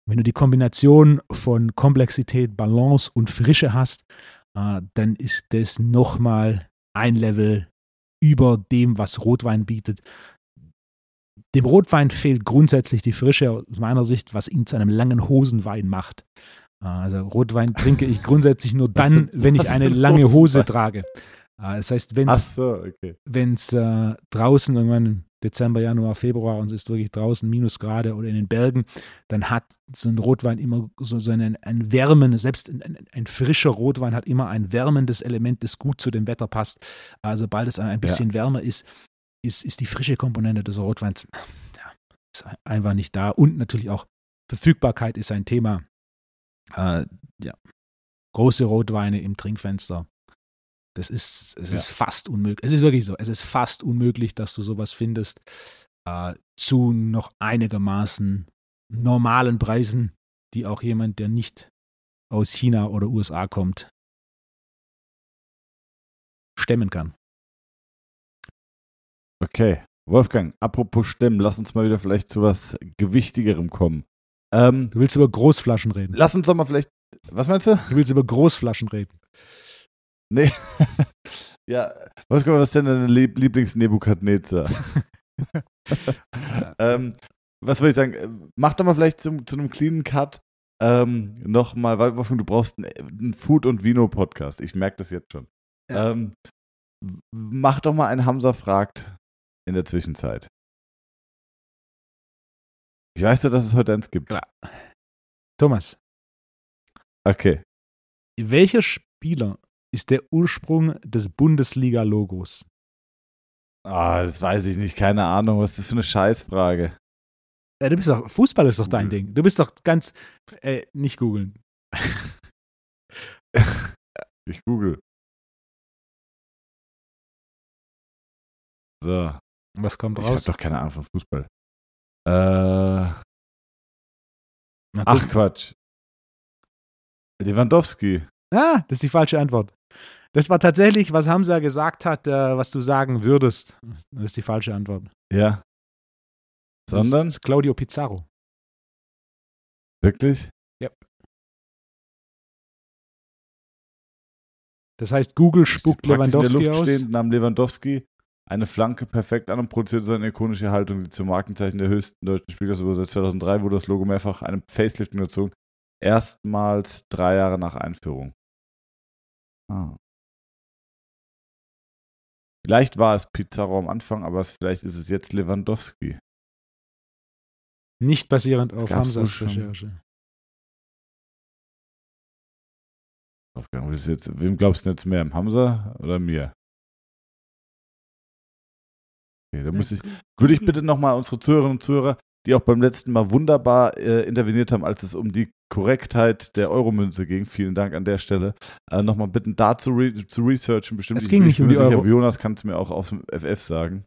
S1: Wenn du die Kombination von Komplexität, Balance und Frische hast, äh, dann ist das nochmal ein Level über dem, was Rotwein bietet. Dem Rotwein fehlt grundsätzlich die Frische aus meiner Sicht, was ihn zu einem langen Hosenwein macht. Äh, also Rotwein trinke ich grundsätzlich nur dann, wenn ich eine lange Hose trage. Ah, das heißt, wenn es
S2: so, okay.
S1: äh, draußen irgendwann Dezember, Januar, Februar und es ist wirklich draußen Minusgrade oder in den Bergen, dann hat so ein Rotwein immer so, so einen, ein Wärmen, selbst ein, ein, frischer Rotwein hat immer ein wärmendes Element, das gut zu dem Wetter passt. Also sobald es ein bisschen ja. wärmer ist, ist, ist die frische Komponente des Rotweins ja, einfach nicht da. Und natürlich auch Verfügbarkeit ist ein Thema. Äh, ja. Große Rotweine im Trinkfenster das ist, es ja. ist fast unmöglich. Es ist wirklich so. Es ist fast unmöglich, dass du sowas findest äh, zu noch einigermaßen normalen Preisen, die auch jemand, der nicht aus China oder USA kommt, stemmen kann.
S2: Okay. Wolfgang, apropos Stemmen, lass uns mal wieder vielleicht zu was Gewichtigerem kommen. Ähm,
S1: du willst über Großflaschen reden.
S2: Lass uns doch mal vielleicht. Was meinst du?
S1: Du willst über Großflaschen reden.
S2: Nee. ja, was, was ist denn deine Lieblings-Nebukadnezar? ähm, was will ich sagen? Mach doch mal vielleicht zum, zu einem cleanen Cut ähm, nochmal, weil du brauchst einen, einen Food- und Vino-Podcast. Ich merke das jetzt schon. Ja. Ähm, mach doch mal einen Hamza fragt in der Zwischenzeit. Ich weiß doch, dass es heute eins gibt. Klar.
S1: Thomas.
S2: Okay.
S1: Welcher Spieler ist der Ursprung des Bundesliga-Logos?
S2: Ah, das weiß ich nicht, keine Ahnung, was ist das für eine Scheißfrage.
S1: Ja, du bist doch, Fußball ist doch dein Ding. Du bist doch ganz, äh, nicht googeln.
S2: ich google. So.
S1: Was kommt raus?
S2: Ich hab doch keine Ahnung von Fußball. Äh. Ach Quatsch. Lewandowski.
S1: Ah, das ist die falsche Antwort. Das war tatsächlich, was Hamza gesagt hat, äh, was du sagen würdest. Das ist die falsche Antwort.
S2: Ja. Sondern? Das
S1: ist Claudio Pizarro.
S2: Wirklich?
S1: Ja. Das heißt, Google spuckt Lewandowski in der Luft aus. Stehend,
S2: nahm Lewandowski eine Flanke perfekt an und produziert seine ikonische Haltung, die zum Markenzeichen der höchsten deutschen Spielers über seit 2003 wurde das Logo mehrfach einem Facelift gezogen. Erstmals drei Jahre nach Einführung. Ah. Vielleicht war es Pizarro am Anfang, aber vielleicht ist es jetzt Lewandowski.
S1: Nicht basierend auf Hamzas Recherche.
S2: Aufgang. Jetzt, wem glaubst du jetzt mehr? Hamza oder mir? Okay, da muss ich, würde ich bitte nochmal unsere Zuhörerinnen und Zuhörer, die auch beim letzten Mal wunderbar äh, interveniert haben, als es um die Korrektheit der Euromünze ging. Vielen Dank an der Stelle. Äh, Nochmal bitten, da zu, re zu researchen. Bestimmt.
S1: Es ging nicht um die Euro.
S2: Jonas kann es mir auch auf dem FF sagen.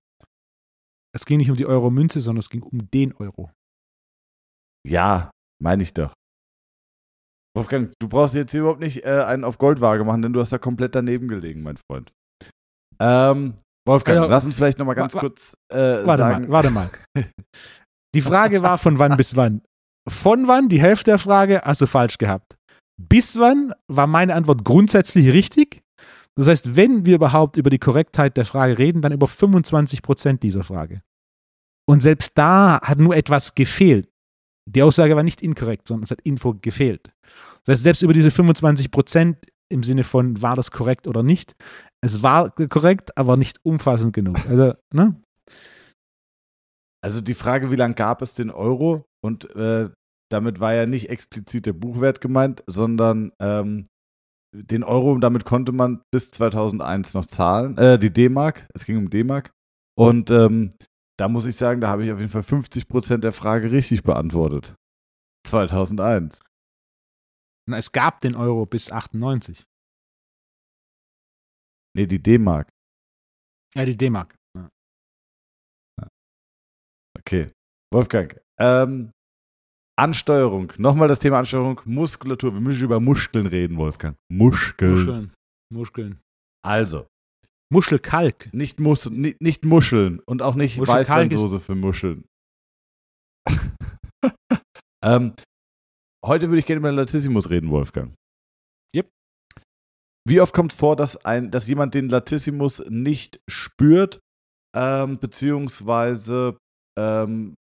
S1: Es ging nicht um die Euromünze, sondern es ging um den Euro.
S2: Ja, meine ich doch. Wolfgang, du brauchst jetzt hier überhaupt nicht äh, einen auf Goldwaage machen, denn du hast da komplett daneben gelegen, mein Freund. Ähm, Wolfgang, ja, lass uns vielleicht nochmal ganz kurz äh,
S1: warte
S2: sagen.
S1: Mal, warte mal. Die Frage war von wann bis wann. Von wann? Die Hälfte der Frage hast du falsch gehabt. Bis wann war meine Antwort grundsätzlich richtig? Das heißt, wenn wir überhaupt über die Korrektheit der Frage reden, dann über 25 Prozent dieser Frage. Und selbst da hat nur etwas gefehlt. Die Aussage war nicht inkorrekt, sondern es hat Info gefehlt. Das heißt, selbst über diese 25 Prozent im Sinne von, war das korrekt oder nicht, es war korrekt, aber nicht umfassend genug. Also, ne?
S2: Also die Frage, wie lange gab es den Euro? Und äh, damit war ja nicht explizit der Buchwert gemeint, sondern ähm, den Euro, damit konnte man bis 2001 noch zahlen, äh, die D-Mark, es ging um D-Mark. Und ähm, da muss ich sagen, da habe ich auf jeden Fall 50 Prozent der Frage richtig beantwortet. 2001.
S1: Na, es gab den Euro bis 98.
S2: Nee, die D-Mark.
S1: Ja, die D-Mark.
S2: Okay. Wolfgang, ähm, Ansteuerung. Nochmal das Thema Ansteuerung. Muskulatur. Wir müssen über Muskeln reden, Wolfgang. Muskeln.
S1: Muscheln. Muskeln.
S2: Also.
S1: Muschelkalk.
S2: Nicht, Mus nicht, nicht Muscheln und auch nicht Weißweinsoße für Muscheln. ähm, heute würde ich gerne über den Latissimus reden, Wolfgang.
S1: Yep.
S2: Wie oft kommt es vor, dass, ein, dass jemand den Latissimus nicht spürt, ähm, beziehungsweise ähm,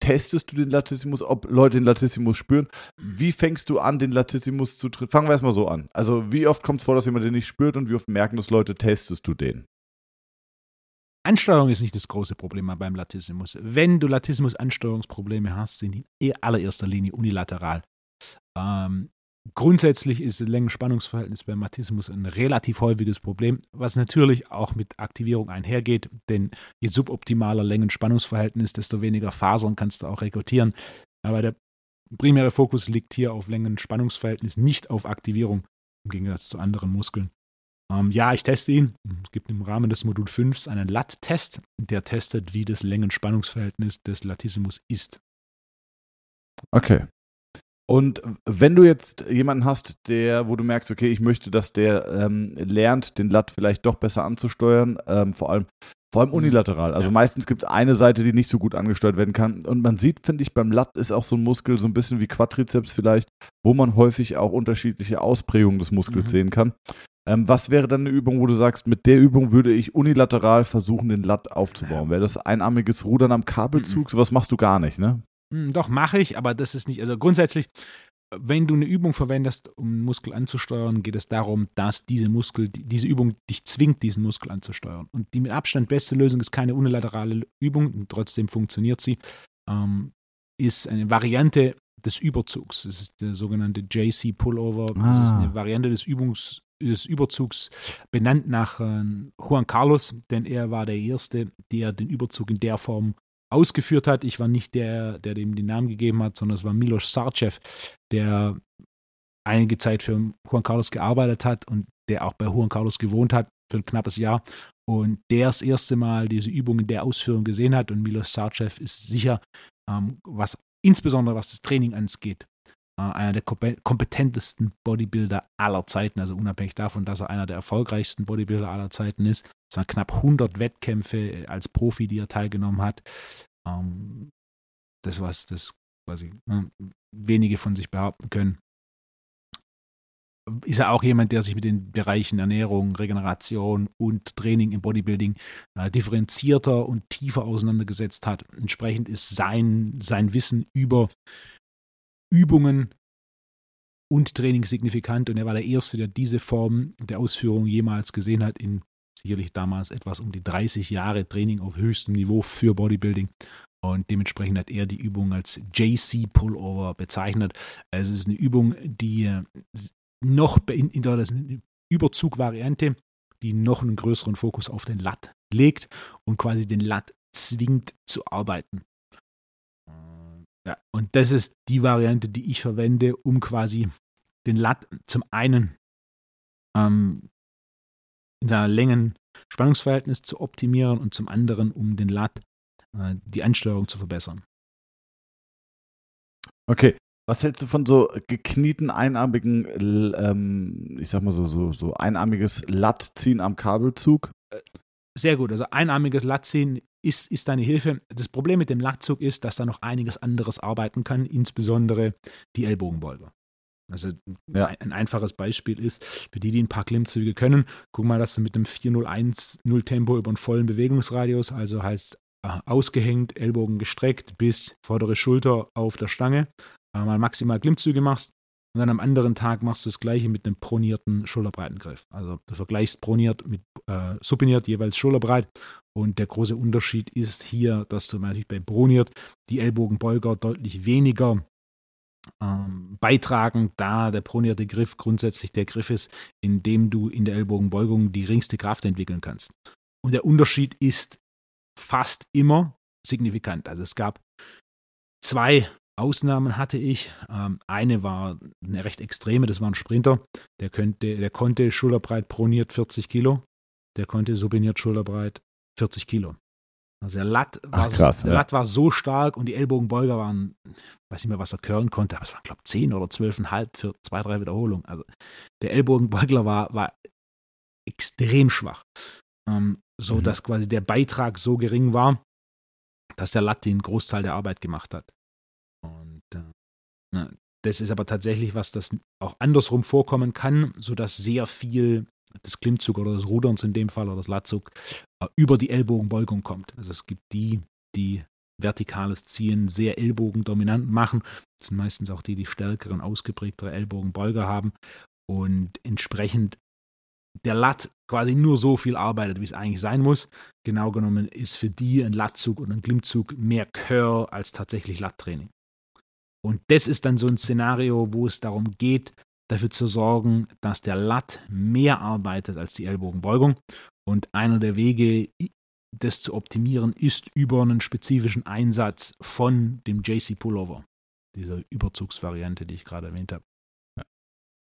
S2: testest du den Latissimus, ob Leute den Latissimus spüren? Wie fängst du an, den Latissimus zu trainieren? Fangen wir erstmal so an. Also, wie oft kommt es vor, dass jemand den nicht spürt und wie oft merken das Leute, testest du den?
S1: Ansteuerung ist nicht das große Problem beim Latissimus. Wenn du Latissimus-Ansteuerungsprobleme hast, sind die in allererster Linie unilateral. Ähm, grundsätzlich ist Längenspannungsverhältnis beim Latissimus ein relativ häufiges Problem, was natürlich auch mit Aktivierung einhergeht, denn je suboptimaler Längenspannungsverhältnis, desto weniger Fasern kannst du auch rekrutieren. Aber der primäre Fokus liegt hier auf Längenspannungsverhältnis, nicht auf Aktivierung, im Gegensatz zu anderen Muskeln. Ähm, ja, ich teste ihn. Es gibt im Rahmen des Modul 5 einen LAT-Test, der testet, wie das Längenspannungsverhältnis des Latissimus ist.
S2: Okay. Und wenn du jetzt jemanden hast, der, wo du merkst, okay, ich möchte, dass der ähm, lernt, den Lat vielleicht doch besser anzusteuern, ähm, vor allem vor allem mhm. unilateral. Also ja. meistens gibt es eine Seite, die nicht so gut angesteuert werden kann. Und man sieht, finde ich, beim Lat ist auch so ein Muskel so ein bisschen wie Quadrizeps vielleicht, wo man häufig auch unterschiedliche Ausprägungen des Muskels mhm. sehen kann. Ähm, was wäre dann eine Übung, wo du sagst, mit der Übung würde ich unilateral versuchen, den Lat aufzubauen? Wäre das einarmiges Rudern am Kabelzug? Mhm. Sowas machst du gar nicht, ne?
S1: Hm, doch, mache ich, aber das ist nicht, also grundsätzlich, wenn du eine Übung verwendest, um einen Muskel anzusteuern, geht es darum, dass diese Muskel, diese Übung dich zwingt, diesen Muskel anzusteuern. Und die mit Abstand beste Lösung ist keine unilaterale Übung, und trotzdem funktioniert sie, ähm, ist eine Variante des Überzugs. Das ist der sogenannte JC Pullover. Ah. Das ist eine ah. Variante des Übungs, des Überzugs benannt nach äh, Juan Carlos, denn er war der Erste, der den Überzug in der Form ausgeführt hat. Ich war nicht der, der dem den Namen gegeben hat, sondern es war Milos Sarcev, der einige Zeit für Juan Carlos gearbeitet hat und der auch bei Juan Carlos gewohnt hat für ein knappes Jahr und der das erste Mal diese Übung in der Ausführung gesehen hat und Milos Sarcev ist sicher, ähm, was insbesondere was das Training angeht, einer der kompetentesten Bodybuilder aller Zeiten, also unabhängig davon, dass er einer der erfolgreichsten Bodybuilder aller Zeiten ist. Es waren knapp 100 Wettkämpfe als Profi, die er teilgenommen hat. Ähm, das, was das quasi ne, wenige von sich behaupten können. Ist er auch jemand, der sich mit den Bereichen Ernährung, Regeneration und Training im Bodybuilding äh, differenzierter und tiefer auseinandergesetzt hat. Entsprechend ist sein, sein Wissen über Übungen und Training signifikant und er war der Erste, der diese Form der Ausführung jemals gesehen hat in sicherlich damals etwas um die 30 Jahre Training auf höchstem Niveau für Bodybuilding. Und dementsprechend hat er die Übung als JC Pullover bezeichnet. Es ist eine Übung, die noch in, der Überzugvariante, die noch einen größeren Fokus auf den Lat legt und quasi den Lat zwingt zu arbeiten. Ja, und das ist die Variante, die ich verwende, um quasi den Lat zum einen ähm, in seiner Längen-Spannungsverhältnis zu optimieren und zum anderen, um den Lat äh, die Ansteuerung zu verbessern.
S2: Okay. Was hältst du von so geknieten, einarmigen, ähm, ich sag mal so, so, so einarmiges Lattziehen am Kabelzug?
S1: Sehr gut. Also einarmiges Lattziehen ist, ist eine Hilfe. Das Problem mit dem Lattzug ist, dass da noch einiges anderes arbeiten kann, insbesondere die Ellbogenbeuger. Also ja. ein einfaches Beispiel ist, für die, die ein paar Klimmzüge können, guck mal, dass du mit einem 401-0 Tempo über einen vollen Bewegungsradius, also heißt äh, ausgehängt, Ellbogen gestreckt bis vordere Schulter auf der Stange, äh, mal maximal Klimmzüge machst und dann am anderen Tag machst du das gleiche mit einem pronierten Schulterbreitengriff. Also du vergleichst proniert mit äh, supiniert, jeweils schulterbreit. Und der große Unterschied ist hier, dass du natürlich bei proniert die Ellbogenbeuger deutlich weniger ähm, beitragen, da der pronierte Griff grundsätzlich der Griff ist, in dem du in der Ellbogenbeugung die geringste Kraft entwickeln kannst. Und der Unterschied ist fast immer signifikant. Also es gab zwei Ausnahmen hatte ich. Ähm, eine war eine recht extreme, das war ein Sprinter. Der, könnte, der konnte schulterbreit proniert 40 Kilo. Der konnte supiniert schulterbreit 40 Kilo. Also der Latt war, Ach, krass, der ja. Latt war so stark und die Ellbogenbeuger waren, weiß nicht mehr, was er curlen konnte, aber es waren, glaube ich, 10 oder 12,5 für zwei, drei Wiederholungen. Also der Ellbogenbeugler war, war extrem schwach. Ähm, so mhm. dass quasi der Beitrag so gering war, dass der Latt den Großteil der Arbeit gemacht hat. Und äh, das ist aber tatsächlich was, das auch andersrum vorkommen kann, sodass sehr viel des Klimmzug oder des Ruderns in dem Fall oder des Latzug äh, über die Ellbogenbeugung kommt. Also es gibt die, die vertikales Ziehen sehr ellbogendominant machen. Das sind meistens auch die, die stärkeren, ausgeprägtere Ellbogenbeuger haben und entsprechend der Latt quasi nur so viel arbeitet, wie es eigentlich sein muss. Genau genommen ist für die ein Lattzug und ein Klimmzug mehr Curl als tatsächlich Latttraining. Und das ist dann so ein Szenario, wo es darum geht, dafür zu sorgen, dass der Latt mehr arbeitet als die Ellbogenbeugung. Und einer der Wege, das zu optimieren, ist über einen spezifischen Einsatz von dem JC Pullover, dieser Überzugsvariante, die ich gerade erwähnt habe.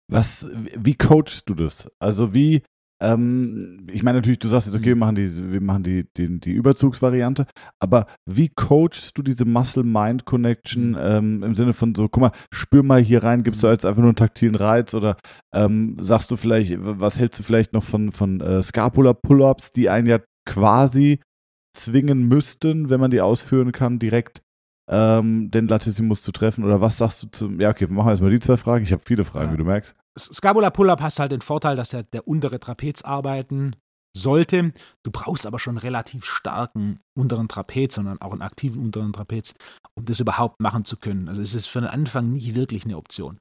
S2: Was, wie coachst du das? Also wie ähm, ich meine natürlich, du sagst jetzt, okay, wir mhm. machen die, wir machen die, die, die Überzugsvariante, aber wie coachst du diese Muscle-Mind-Connection mhm. ähm, im Sinne von so, guck mal, spür mal hier rein, gibst du mhm. jetzt einfach nur einen taktilen Reiz oder ähm, sagst du vielleicht, was hältst du vielleicht noch von, von äh, Scapula-Pull-Ups, die einen ja quasi zwingen müssten, wenn man die ausführen kann, direkt ähm, den Latissimus zu treffen? Oder was sagst du zum. Ja, okay, wir machen erstmal die zwei Fragen. Ich habe viele Fragen, ja. wie du merkst.
S1: Scapula Pull-Up hast halt den Vorteil, dass der, der untere Trapez arbeiten sollte. Du brauchst aber schon relativ starken unteren Trapez, sondern auch einen aktiven unteren Trapez, um das überhaupt machen zu können. Also es ist für den Anfang nicht wirklich eine Option.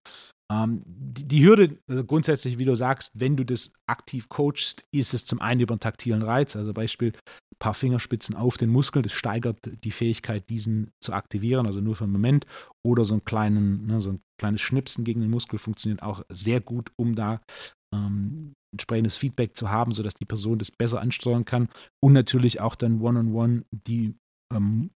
S1: Ähm, die, die, Hürde, also grundsätzlich, wie du sagst, wenn du das aktiv coachst, ist es zum einen über einen taktilen Reiz, also Beispiel ein paar Fingerspitzen auf den Muskel, das steigert die Fähigkeit, diesen zu aktivieren, also nur für einen Moment, oder so, einen kleinen, ne, so ein kleines Schnipsen gegen den Muskel funktioniert auch sehr gut, um da ähm, entsprechendes Feedback zu haben, sodass die Person das besser ansteuern kann. Und natürlich auch dann One-on-One -on -one die ähm,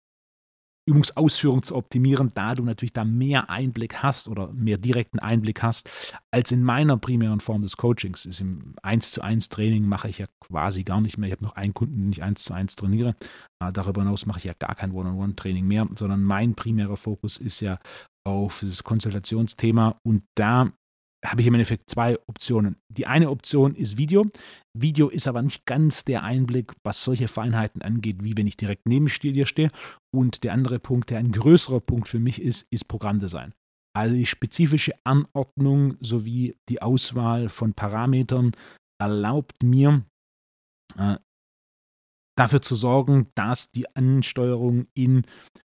S1: Übungsausführung zu optimieren, da du natürlich da mehr Einblick hast oder mehr direkten Einblick hast, als in meiner primären Form des Coachings. Ist Im 1 zu 1 Training mache ich ja quasi gar nicht mehr. Ich habe noch einen Kunden, den ich 1 zu 1 trainiere. Äh, darüber hinaus mache ich ja gar kein One-on-One-Training mehr, sondern mein primärer Fokus ist ja auf das Konsultationsthema und da habe ich im Endeffekt zwei Optionen. Die eine Option ist Video. Video ist aber nicht ganz der Einblick, was solche Feinheiten angeht, wie wenn ich direkt neben dir stehe. Und der andere Punkt, der ein größerer Punkt für mich ist, ist Programmdesign. Also die spezifische Anordnung sowie die Auswahl von Parametern erlaubt mir, äh, dafür zu sorgen, dass die Ansteuerung in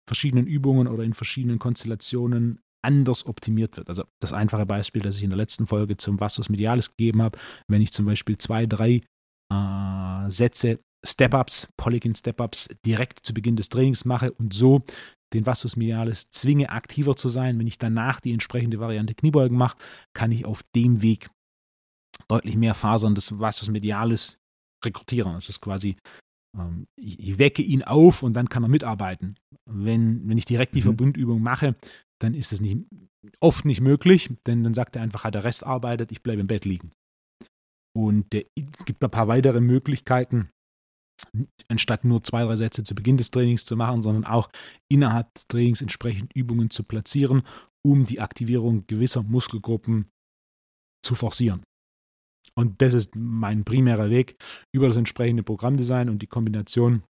S1: verschiedenen Übungen oder in verschiedenen Konstellationen anders optimiert wird. Also das einfache Beispiel, das ich in der letzten Folge zum Vastus Medialis gegeben habe, wenn ich zum Beispiel zwei, drei äh, Sätze Step-Ups, Polygon Step-Ups direkt zu Beginn des Trainings mache und so den Vastus Medialis zwinge, aktiver zu sein. Wenn ich danach die entsprechende Variante Kniebeugen mache, kann ich auf dem Weg deutlich mehr Fasern des Vastus Medialis rekrutieren. Das ist quasi, ähm, ich, ich, wecke ihn auf und dann kann er mitarbeiten. Wenn, wenn ich direkt die mhm. Verbundübung mache, dann ist es nicht, oft nicht möglich, denn dann sagt er einfach, der Rest arbeitet, ich bleibe im Bett liegen. Und es gibt ein paar weitere Möglichkeiten, anstatt nur zwei, drei Sätze zu Beginn des Trainings zu machen, sondern auch innerhalb des Trainings entsprechend Übungen zu platzieren, um die Aktivierung gewisser Muskelgruppen zu forcieren. Und das ist mein primärer Weg über das entsprechende Programmdesign und die Kombination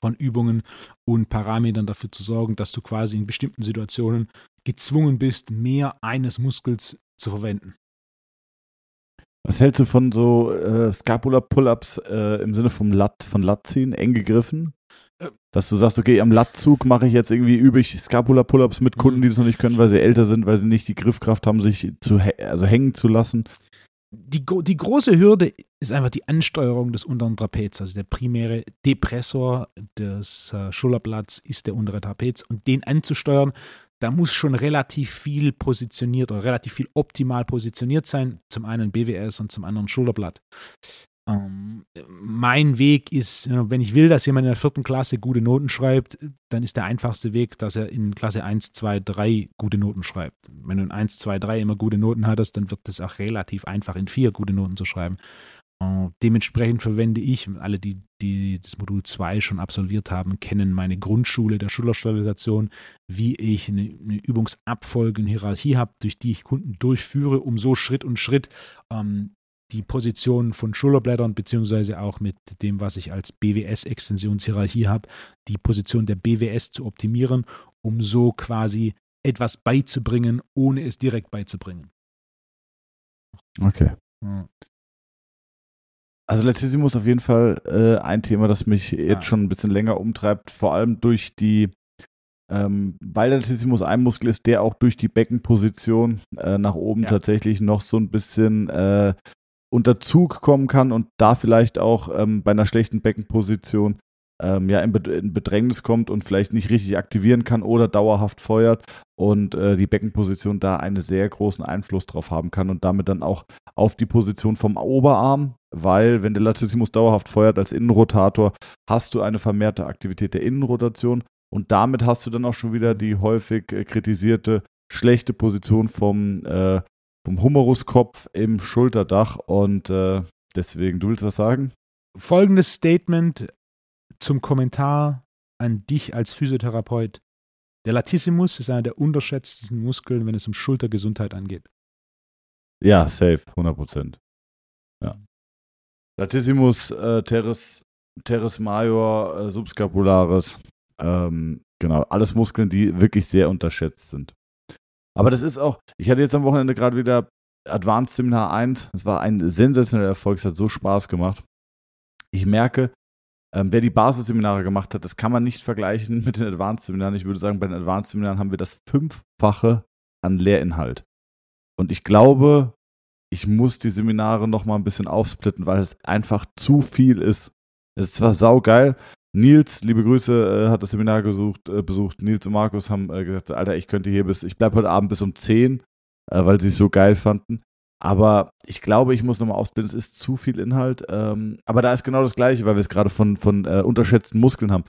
S1: von Übungen und Parametern dafür zu sorgen, dass du quasi in bestimmten Situationen gezwungen bist, mehr eines Muskels zu verwenden.
S2: Was hältst du von so äh, Scapula-Pull-Ups äh, im Sinne vom Lat, von Latziehen, eng gegriffen? Äh. Dass du sagst, okay, am Lattzug mache ich jetzt irgendwie übe ich Scapula-Pull-Ups mit Kunden, mhm. die das noch nicht können, weil sie älter sind, weil sie nicht die Griffkraft haben, sich zu also hängen zu lassen.
S1: Die, die große Hürde ist einfach die Ansteuerung des unteren Trapez. Also der primäre Depressor des äh, Schulterblatts ist der untere Trapez und den anzusteuern, da muss schon relativ viel positioniert oder relativ viel optimal positioniert sein. Zum einen BWS und zum anderen Schulterblatt. Ähm, mein Weg ist, wenn ich will, dass jemand in der vierten Klasse gute Noten schreibt, dann ist der einfachste Weg, dass er in Klasse 1, 2, 3 gute Noten schreibt. Wenn du in 1, 2, 3 immer gute Noten hattest, dann wird es auch relativ einfach, in 4 gute Noten zu schreiben. Äh, dementsprechend verwende ich, alle, die, die das Modul 2 schon absolviert haben, kennen meine Grundschule der Schülerstabilisation, wie ich eine, eine Übungsabfolge, eine Hierarchie habe, durch die ich Kunden durchführe, um so Schritt und Schritt ähm, die Position von Schulterblättern, beziehungsweise auch mit dem, was ich als BWS-Extensionshierarchie habe, die Position der BWS zu optimieren, um so quasi etwas beizubringen, ohne es direkt beizubringen.
S2: Okay. Ja. Also Latissimus ist auf jeden Fall äh, ein Thema, das mich jetzt ja. schon ein bisschen länger umtreibt, vor allem durch die, ähm, weil Latissimus ein Muskel ist, der auch durch die Beckenposition äh, nach oben ja. tatsächlich noch so ein bisschen äh, unter Zug kommen kann und da vielleicht auch ähm, bei einer schlechten Beckenposition ähm, ja, in, Bedrängnis kommt und vielleicht nicht richtig aktivieren kann oder dauerhaft feuert und äh, die Beckenposition da einen sehr großen Einfluss drauf haben kann und damit dann auch auf die Position vom Oberarm, weil wenn der Latissimus dauerhaft feuert als Innenrotator, hast du eine vermehrte Aktivität der Innenrotation und damit hast du dann auch schon wieder die häufig äh, kritisierte schlechte Position vom, äh, vom Humeruskopf im Schulterdach und äh, deswegen, du willst was sagen?
S1: Folgendes Statement zum Kommentar an dich als Physiotherapeut. Der Latissimus ist einer der unterschätztesten Muskeln, wenn es um Schultergesundheit angeht.
S2: Ja, safe, 100 Prozent. Ja. Latissimus, äh, teres, teres major, äh, subscapularis. Ähm, genau, alles Muskeln, die wirklich sehr unterschätzt sind. Aber das ist auch, ich hatte jetzt am Wochenende gerade wieder Advanced Seminar 1. Es war ein sensationeller Erfolg, es hat so Spaß gemacht. Ich merke, ähm, wer die Basisseminare gemacht hat, das kann man nicht vergleichen mit den Advanced-Seminaren. Ich würde sagen, bei den Advanced-Seminaren haben wir das Fünffache an Lehrinhalt. Und ich glaube, ich muss die Seminare noch mal ein bisschen aufsplitten, weil es einfach zu viel ist. Es ist zwar saugeil. Nils, liebe Grüße, äh, hat das Seminar gesucht, äh, besucht. Nils und Markus haben äh, gesagt, Alter, ich könnte hier bis, ich bleibe heute Abend bis um 10, äh, weil sie es so geil fanden. Aber ich glaube, ich muss nochmal ausbilden, es ist zu viel Inhalt. Ähm, aber da ist genau das Gleiche, weil wir es gerade von, von äh, unterschätzten Muskeln haben.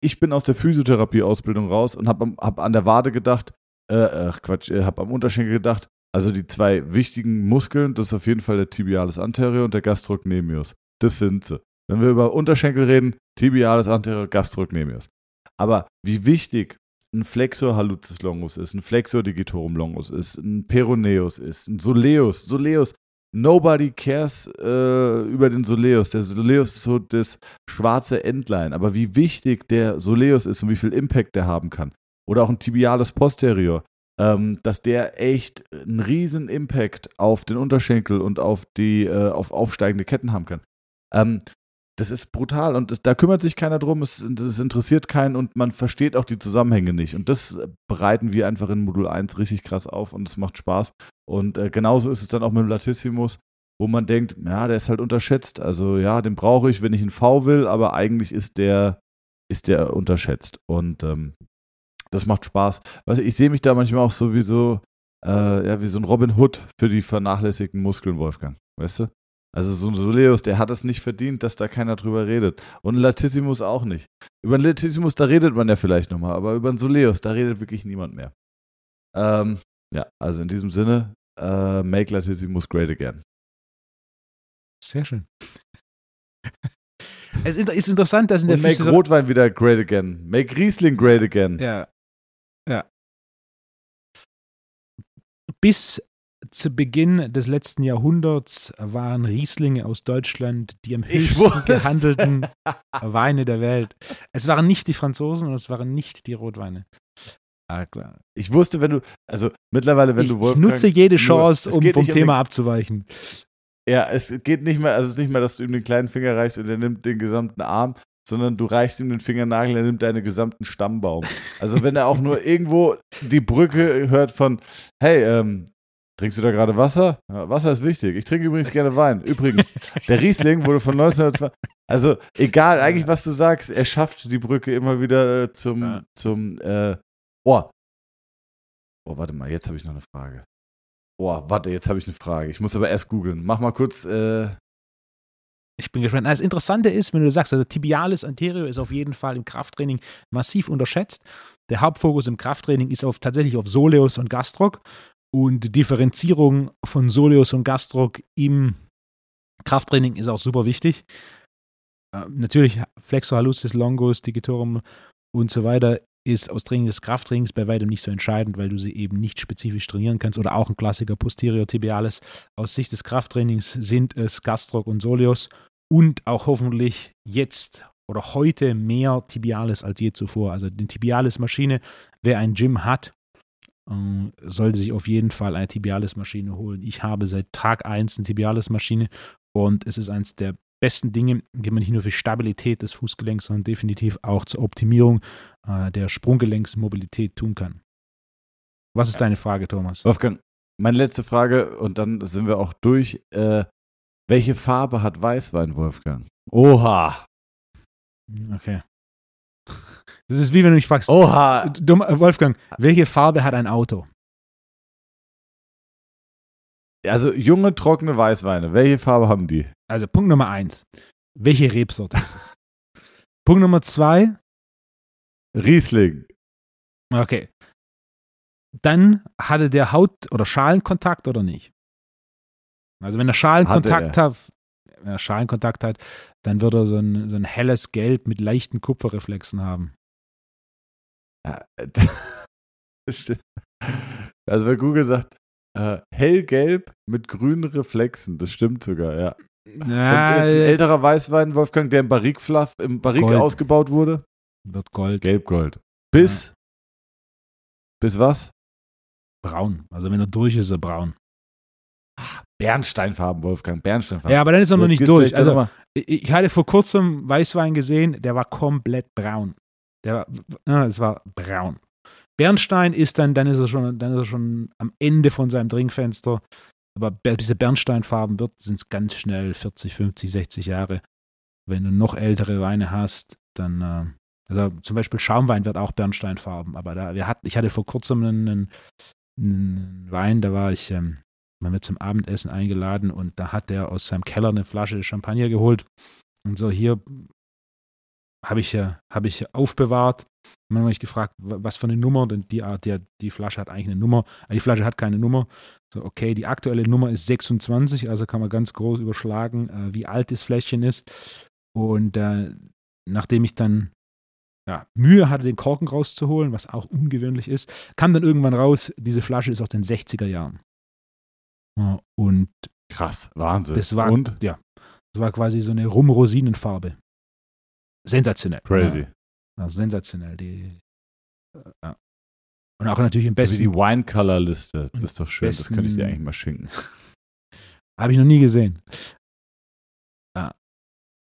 S2: Ich bin aus der Physiotherapie-Ausbildung raus und habe hab an der Wade gedacht, äh, ach Quatsch, habe am Unterschenkel gedacht, also die zwei wichtigen Muskeln, das ist auf jeden Fall der Tibialis anterior und der Gastrocnemius. Das sind sie. Wenn wir über Unterschenkel reden, Tibialis anterior, Gastrocnemius. Aber wie wichtig ein Flexor hallucis longus ist, ein Flexor digitorum longus ist, ein Peroneus ist, ein Soleus. Soleus, nobody cares äh, über den Soleus. Der Soleus ist so das schwarze Endline. Aber wie wichtig der Soleus ist und wie viel Impact der haben kann. Oder auch ein Tibialis posterior. Ähm, dass der echt einen riesen Impact auf den Unterschenkel und auf die äh, auf aufsteigende Ketten haben kann. Ähm, das ist brutal und das, da kümmert sich keiner drum, es, es, interessiert keinen und man versteht auch die Zusammenhänge nicht. Und das bereiten wir einfach in Modul 1 richtig krass auf und es macht Spaß. Und äh, genauso ist es dann auch mit dem Latissimus, wo man denkt, ja, der ist halt unterschätzt. Also ja, den brauche ich, wenn ich einen V will, aber eigentlich ist der, ist der unterschätzt. Und ähm, das macht Spaß. Weißt ich sehe mich da manchmal auch so wie so, äh, ja, wie so ein Robin Hood für die vernachlässigten Muskeln, Wolfgang. Weißt du? Also so ein Soleus, der hat es nicht verdient, dass da keiner drüber redet. Und Latissimus auch nicht. Über einen Latissimus, da redet man ja vielleicht nochmal, aber über einen Soleus, da redet wirklich niemand mehr. Ähm, ja, also in diesem Sinne, äh, make Latissimus great again.
S1: Sehr schön. es ist interessant, dass in der
S2: Und Make Rotwein wieder great again. Make Riesling great again.
S1: Ja. Ja. Bis zu Beginn des letzten Jahrhunderts waren Rieslinge aus Deutschland die am höchsten gehandelten Weine der Welt. Es waren nicht die Franzosen und es waren nicht die Rotweine. Ah, klar.
S2: Ich wusste, wenn du, also mittlerweile, wenn
S1: ich,
S2: du Wolfgang.
S1: Ich nutze jede
S2: nur-
S1: Chance,
S2: es
S1: um vom Thema
S2: den-
S1: abzuweichen.
S2: Ja, es geht nicht mehr, also es ist nicht mehr, dass du ihm den kleinen Finger reichst und er nimmt den gesamten Arm, sondern du reichst ihm den Fingernagel, er nimmt deinen gesamten Stammbaum. Also wenn er auch nur irgendwo die Brücke hört von, hey, ähm, trinkst du da gerade Wasser? Ja, Wasser ist wichtig. Ich trinke übrigens gerne Wein. Übrigens, der Riesling wurde von 1920. Also egal, eigentlich was du sagst, er schafft die Brücke immer wieder äh, zum,
S1: Ja.
S2: zum, äh, oh. Oh, warte mal, jetzt habe ich noch eine Frage. Oh, warte, jetzt habe ich eine Frage. Ich muss aber erst googeln. Mach mal kurz, äh,
S1: Ich bin gespannt. Das Interessante ist, wenn du sagst, also Tibialis anterior ist auf jeden Fall im Krafttraining massiv unterschätzt. Der Hauptfokus im Krafttraining ist auf, tatsächlich auf Soleus und Gastroc und die Differenzierung von Soleus und Gastroc im Krafttraining ist auch super wichtig. Äh, natürlich Flexor hallucis longus, digitorum und so weiter ist aus Training des Krafttrainings bei weitem nicht so entscheidend, weil du sie eben nicht spezifisch trainieren kannst oder auch ein Klassiker posterior tibialis. Aus Sicht des Krafttrainings sind es Gastroc und Soleus und auch hoffentlich jetzt oder heute mehr Tibialis als je zuvor. Also die Tibialis-Maschine, wer ein Gym hat, sollte sich auf jeden Fall eine Tibialis-Maschine holen. Ich habe seit Tag 1 eine Tibialis-Maschine und es ist eines der besten Dinge, die man nicht nur für Stabilität des Fußgelenks, sondern definitiv auch zur Optimierung äh, der Sprunggelenksmobilität tun kann. Was ist deine Frage, Thomas?
S2: Wolfgang, meine letzte Frage und dann sind wir auch durch. Äh, welche Farbe hat Weißwein, Wolfgang? Oha!
S1: Okay. Das ist wie wenn du mich fragst,
S2: Oha!
S1: Dumm, äh, Wolfgang, welche Farbe hat ein Auto?
S2: Also junge, trockene Weißweine. Welche Farbe haben die?
S1: Also Punkt Nummer eins. Welche Rebsorte ist es? Punkt Nummer zwei.
S2: Riesling.
S1: Okay. Dann hatte der Haut- oder Schalenkontakt oder nicht? Also wenn er Schalenkontakt hat, er Schalenkontakt hat, dann wird er so ein, so ein helles Gelb mit leichten Kupferreflexen haben.
S2: Ja, das stimmt. Also bei Google sagt, äh, hellgelb mit grünen Reflexen. Das stimmt sogar, ja. Und jetzt ein älterer Weißwein, Wolfgang, der im Barrique, Fluff, im Barrique ausgebaut wurde.
S1: wird Gold,
S2: Gelb-Gold. Bis. Bis was?
S1: braun. Also wenn er durch ist, ist er braun.
S2: Bernsteinfarben, Wolfgang. Bernsteinfarben.
S1: Ja, aber dann ist er noch nicht durch. Also
S2: mal-
S1: Ich hatte vor kurzem Weißwein gesehen, der war komplett braun. Der war, es war braun. Bernstein ist dann, dann ist er schon, dann ist er schon am Ende von seinem Trinkfenster. Aber be- bis er Bernsteinfarben wird, sind es ganz schnell 40, 50, 60 Jahre. Wenn du noch ältere Weine hast, dann, äh, also zum Beispiel Schaumwein wird auch Bernsteinfarben. Aber da, wir hatten, ich hatte vor kurzem einen, einen Wein, da war ich, ähm, waren wir zum Abendessen eingeladen und da hat der aus seinem Keller eine Flasche Champagner geholt und so hier habe ich, hab ich aufbewahrt. Und dann habe ich gefragt, wa- was für eine Nummer, denn die, Art, die, die Flasche hat eigentlich eine Nummer, aber die Flasche hat keine Nummer. So, okay, die aktuelle Nummer ist 26, also kann man ganz groß überschlagen, äh, wie alt das Fläschchen ist. Und äh, nachdem ich dann ja, Mühe hatte, den Korken rauszuholen, was auch ungewöhnlich ist, kam dann irgendwann raus, diese Flasche ist aus den 60er Jahren. Und
S2: Krass, Wahnsinn.
S1: das war,
S2: Und?
S1: ja, das war quasi so eine Rum-Rosinenfarbe. Sensationell.
S2: Crazy.
S1: Ja, ja, sensationell. Die, äh, ja. Und auch natürlich im
S2: Wie
S1: besten.
S2: die Wine Color Liste. Das ist doch schön. Das
S1: besten-
S2: könnte ich dir eigentlich mal schenken.
S1: Habe ich noch nie gesehen.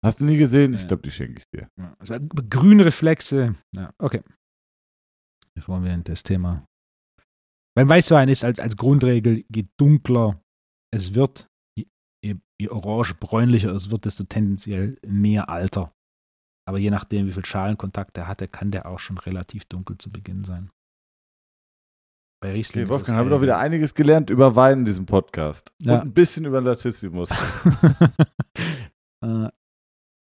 S2: Hast du nie gesehen? Ich glaube, die schenke ich dir.
S1: Ja, Also grüne Reflexe. Ja, okay. Jetzt wollen wir das Thema. Beim Weißwein ist als, als Grundregel, je dunkler es wird, je, je, je orange-bräunlicher es wird, desto tendenziell mehr Alter. Aber je nachdem, wie viel Schalenkontakt er hatte, kann der auch schon relativ dunkel zu Beginn sein. Bei Riesling.
S2: Okay, Wolfgang, habe doch
S1: hell.
S2: wieder einiges gelernt über Wein in diesem Podcast.
S1: Ja.
S2: Und ein bisschen über Latissimus.
S1: äh,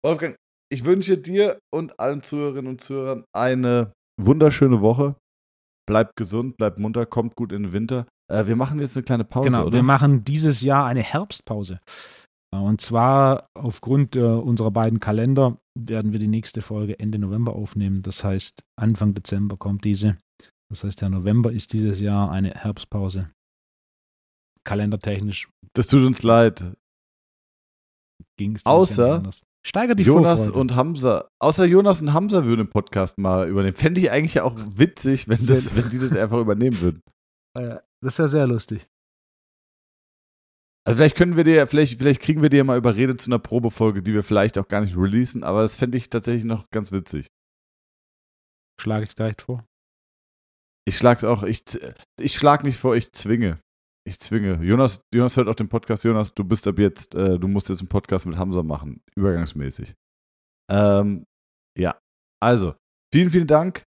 S2: Wolfgang, ich wünsche dir und allen Zuhörerinnen und Zuhörern eine wunderschöne Woche. Bleibt gesund, bleibt munter, kommt gut in den Winter. Äh, wir machen jetzt eine kleine Pause,
S1: Genau,
S2: oder?
S1: wir machen dieses Jahr eine Herbstpause. Äh, Und zwar aufgrund äh, unserer beiden Kalender werden wir die nächste Folge Ende November aufnehmen. Das heißt, Anfang Dezember kommt diese. Das heißt, der November ist dieses Jahr eine Herbstpause. Kalendertechnisch
S2: das tut uns leid.
S1: ging es
S2: Außer-
S1: Steigert die
S2: Jonas
S1: Vorfreude.
S2: und Hamza. Außer Jonas und Hamza würden den Podcast mal übernehmen. Fände ich eigentlich ja auch witzig, wenn, das, wenn die das einfach übernehmen würden.
S1: Äh, das wäre sehr lustig.
S2: Also vielleicht können wir dir, vielleicht, vielleicht kriegen wir dir mal überredet zu einer Probefolge, die wir vielleicht auch gar nicht releasen, aber das fände ich tatsächlich noch ganz witzig.
S1: Schlage ich direkt vor.
S2: Ich schlag's auch, ich, ich schlag nicht vor, ich zwinge. Ich zwinge. Jonas, Jonas hört auch den Podcast. Jonas, du bist ab jetzt, äh, du musst jetzt einen Podcast mit Hamza machen. Übergangsmäßig. Ähm, ja. Also, vielen, vielen Dank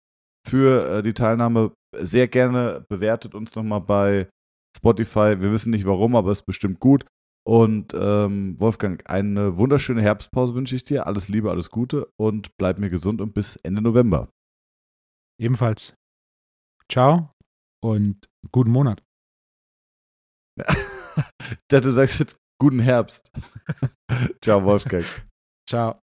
S2: für äh, die Teilnahme. Sehr gerne bewertet uns nochmal bei Spotify. Wir wissen nicht warum, aber es ist bestimmt gut. Und ähm, Wolfgang, eine wunderschöne Herbstpause wünsche ich dir. Alles Liebe, alles Gute und bleib mir gesund und bis Ende November.
S1: Ebenfalls. Ciao und guten Monat.
S2: Ja, du sagst jetzt guten Herbst. Ciao, Wolfgang.
S1: Ciao.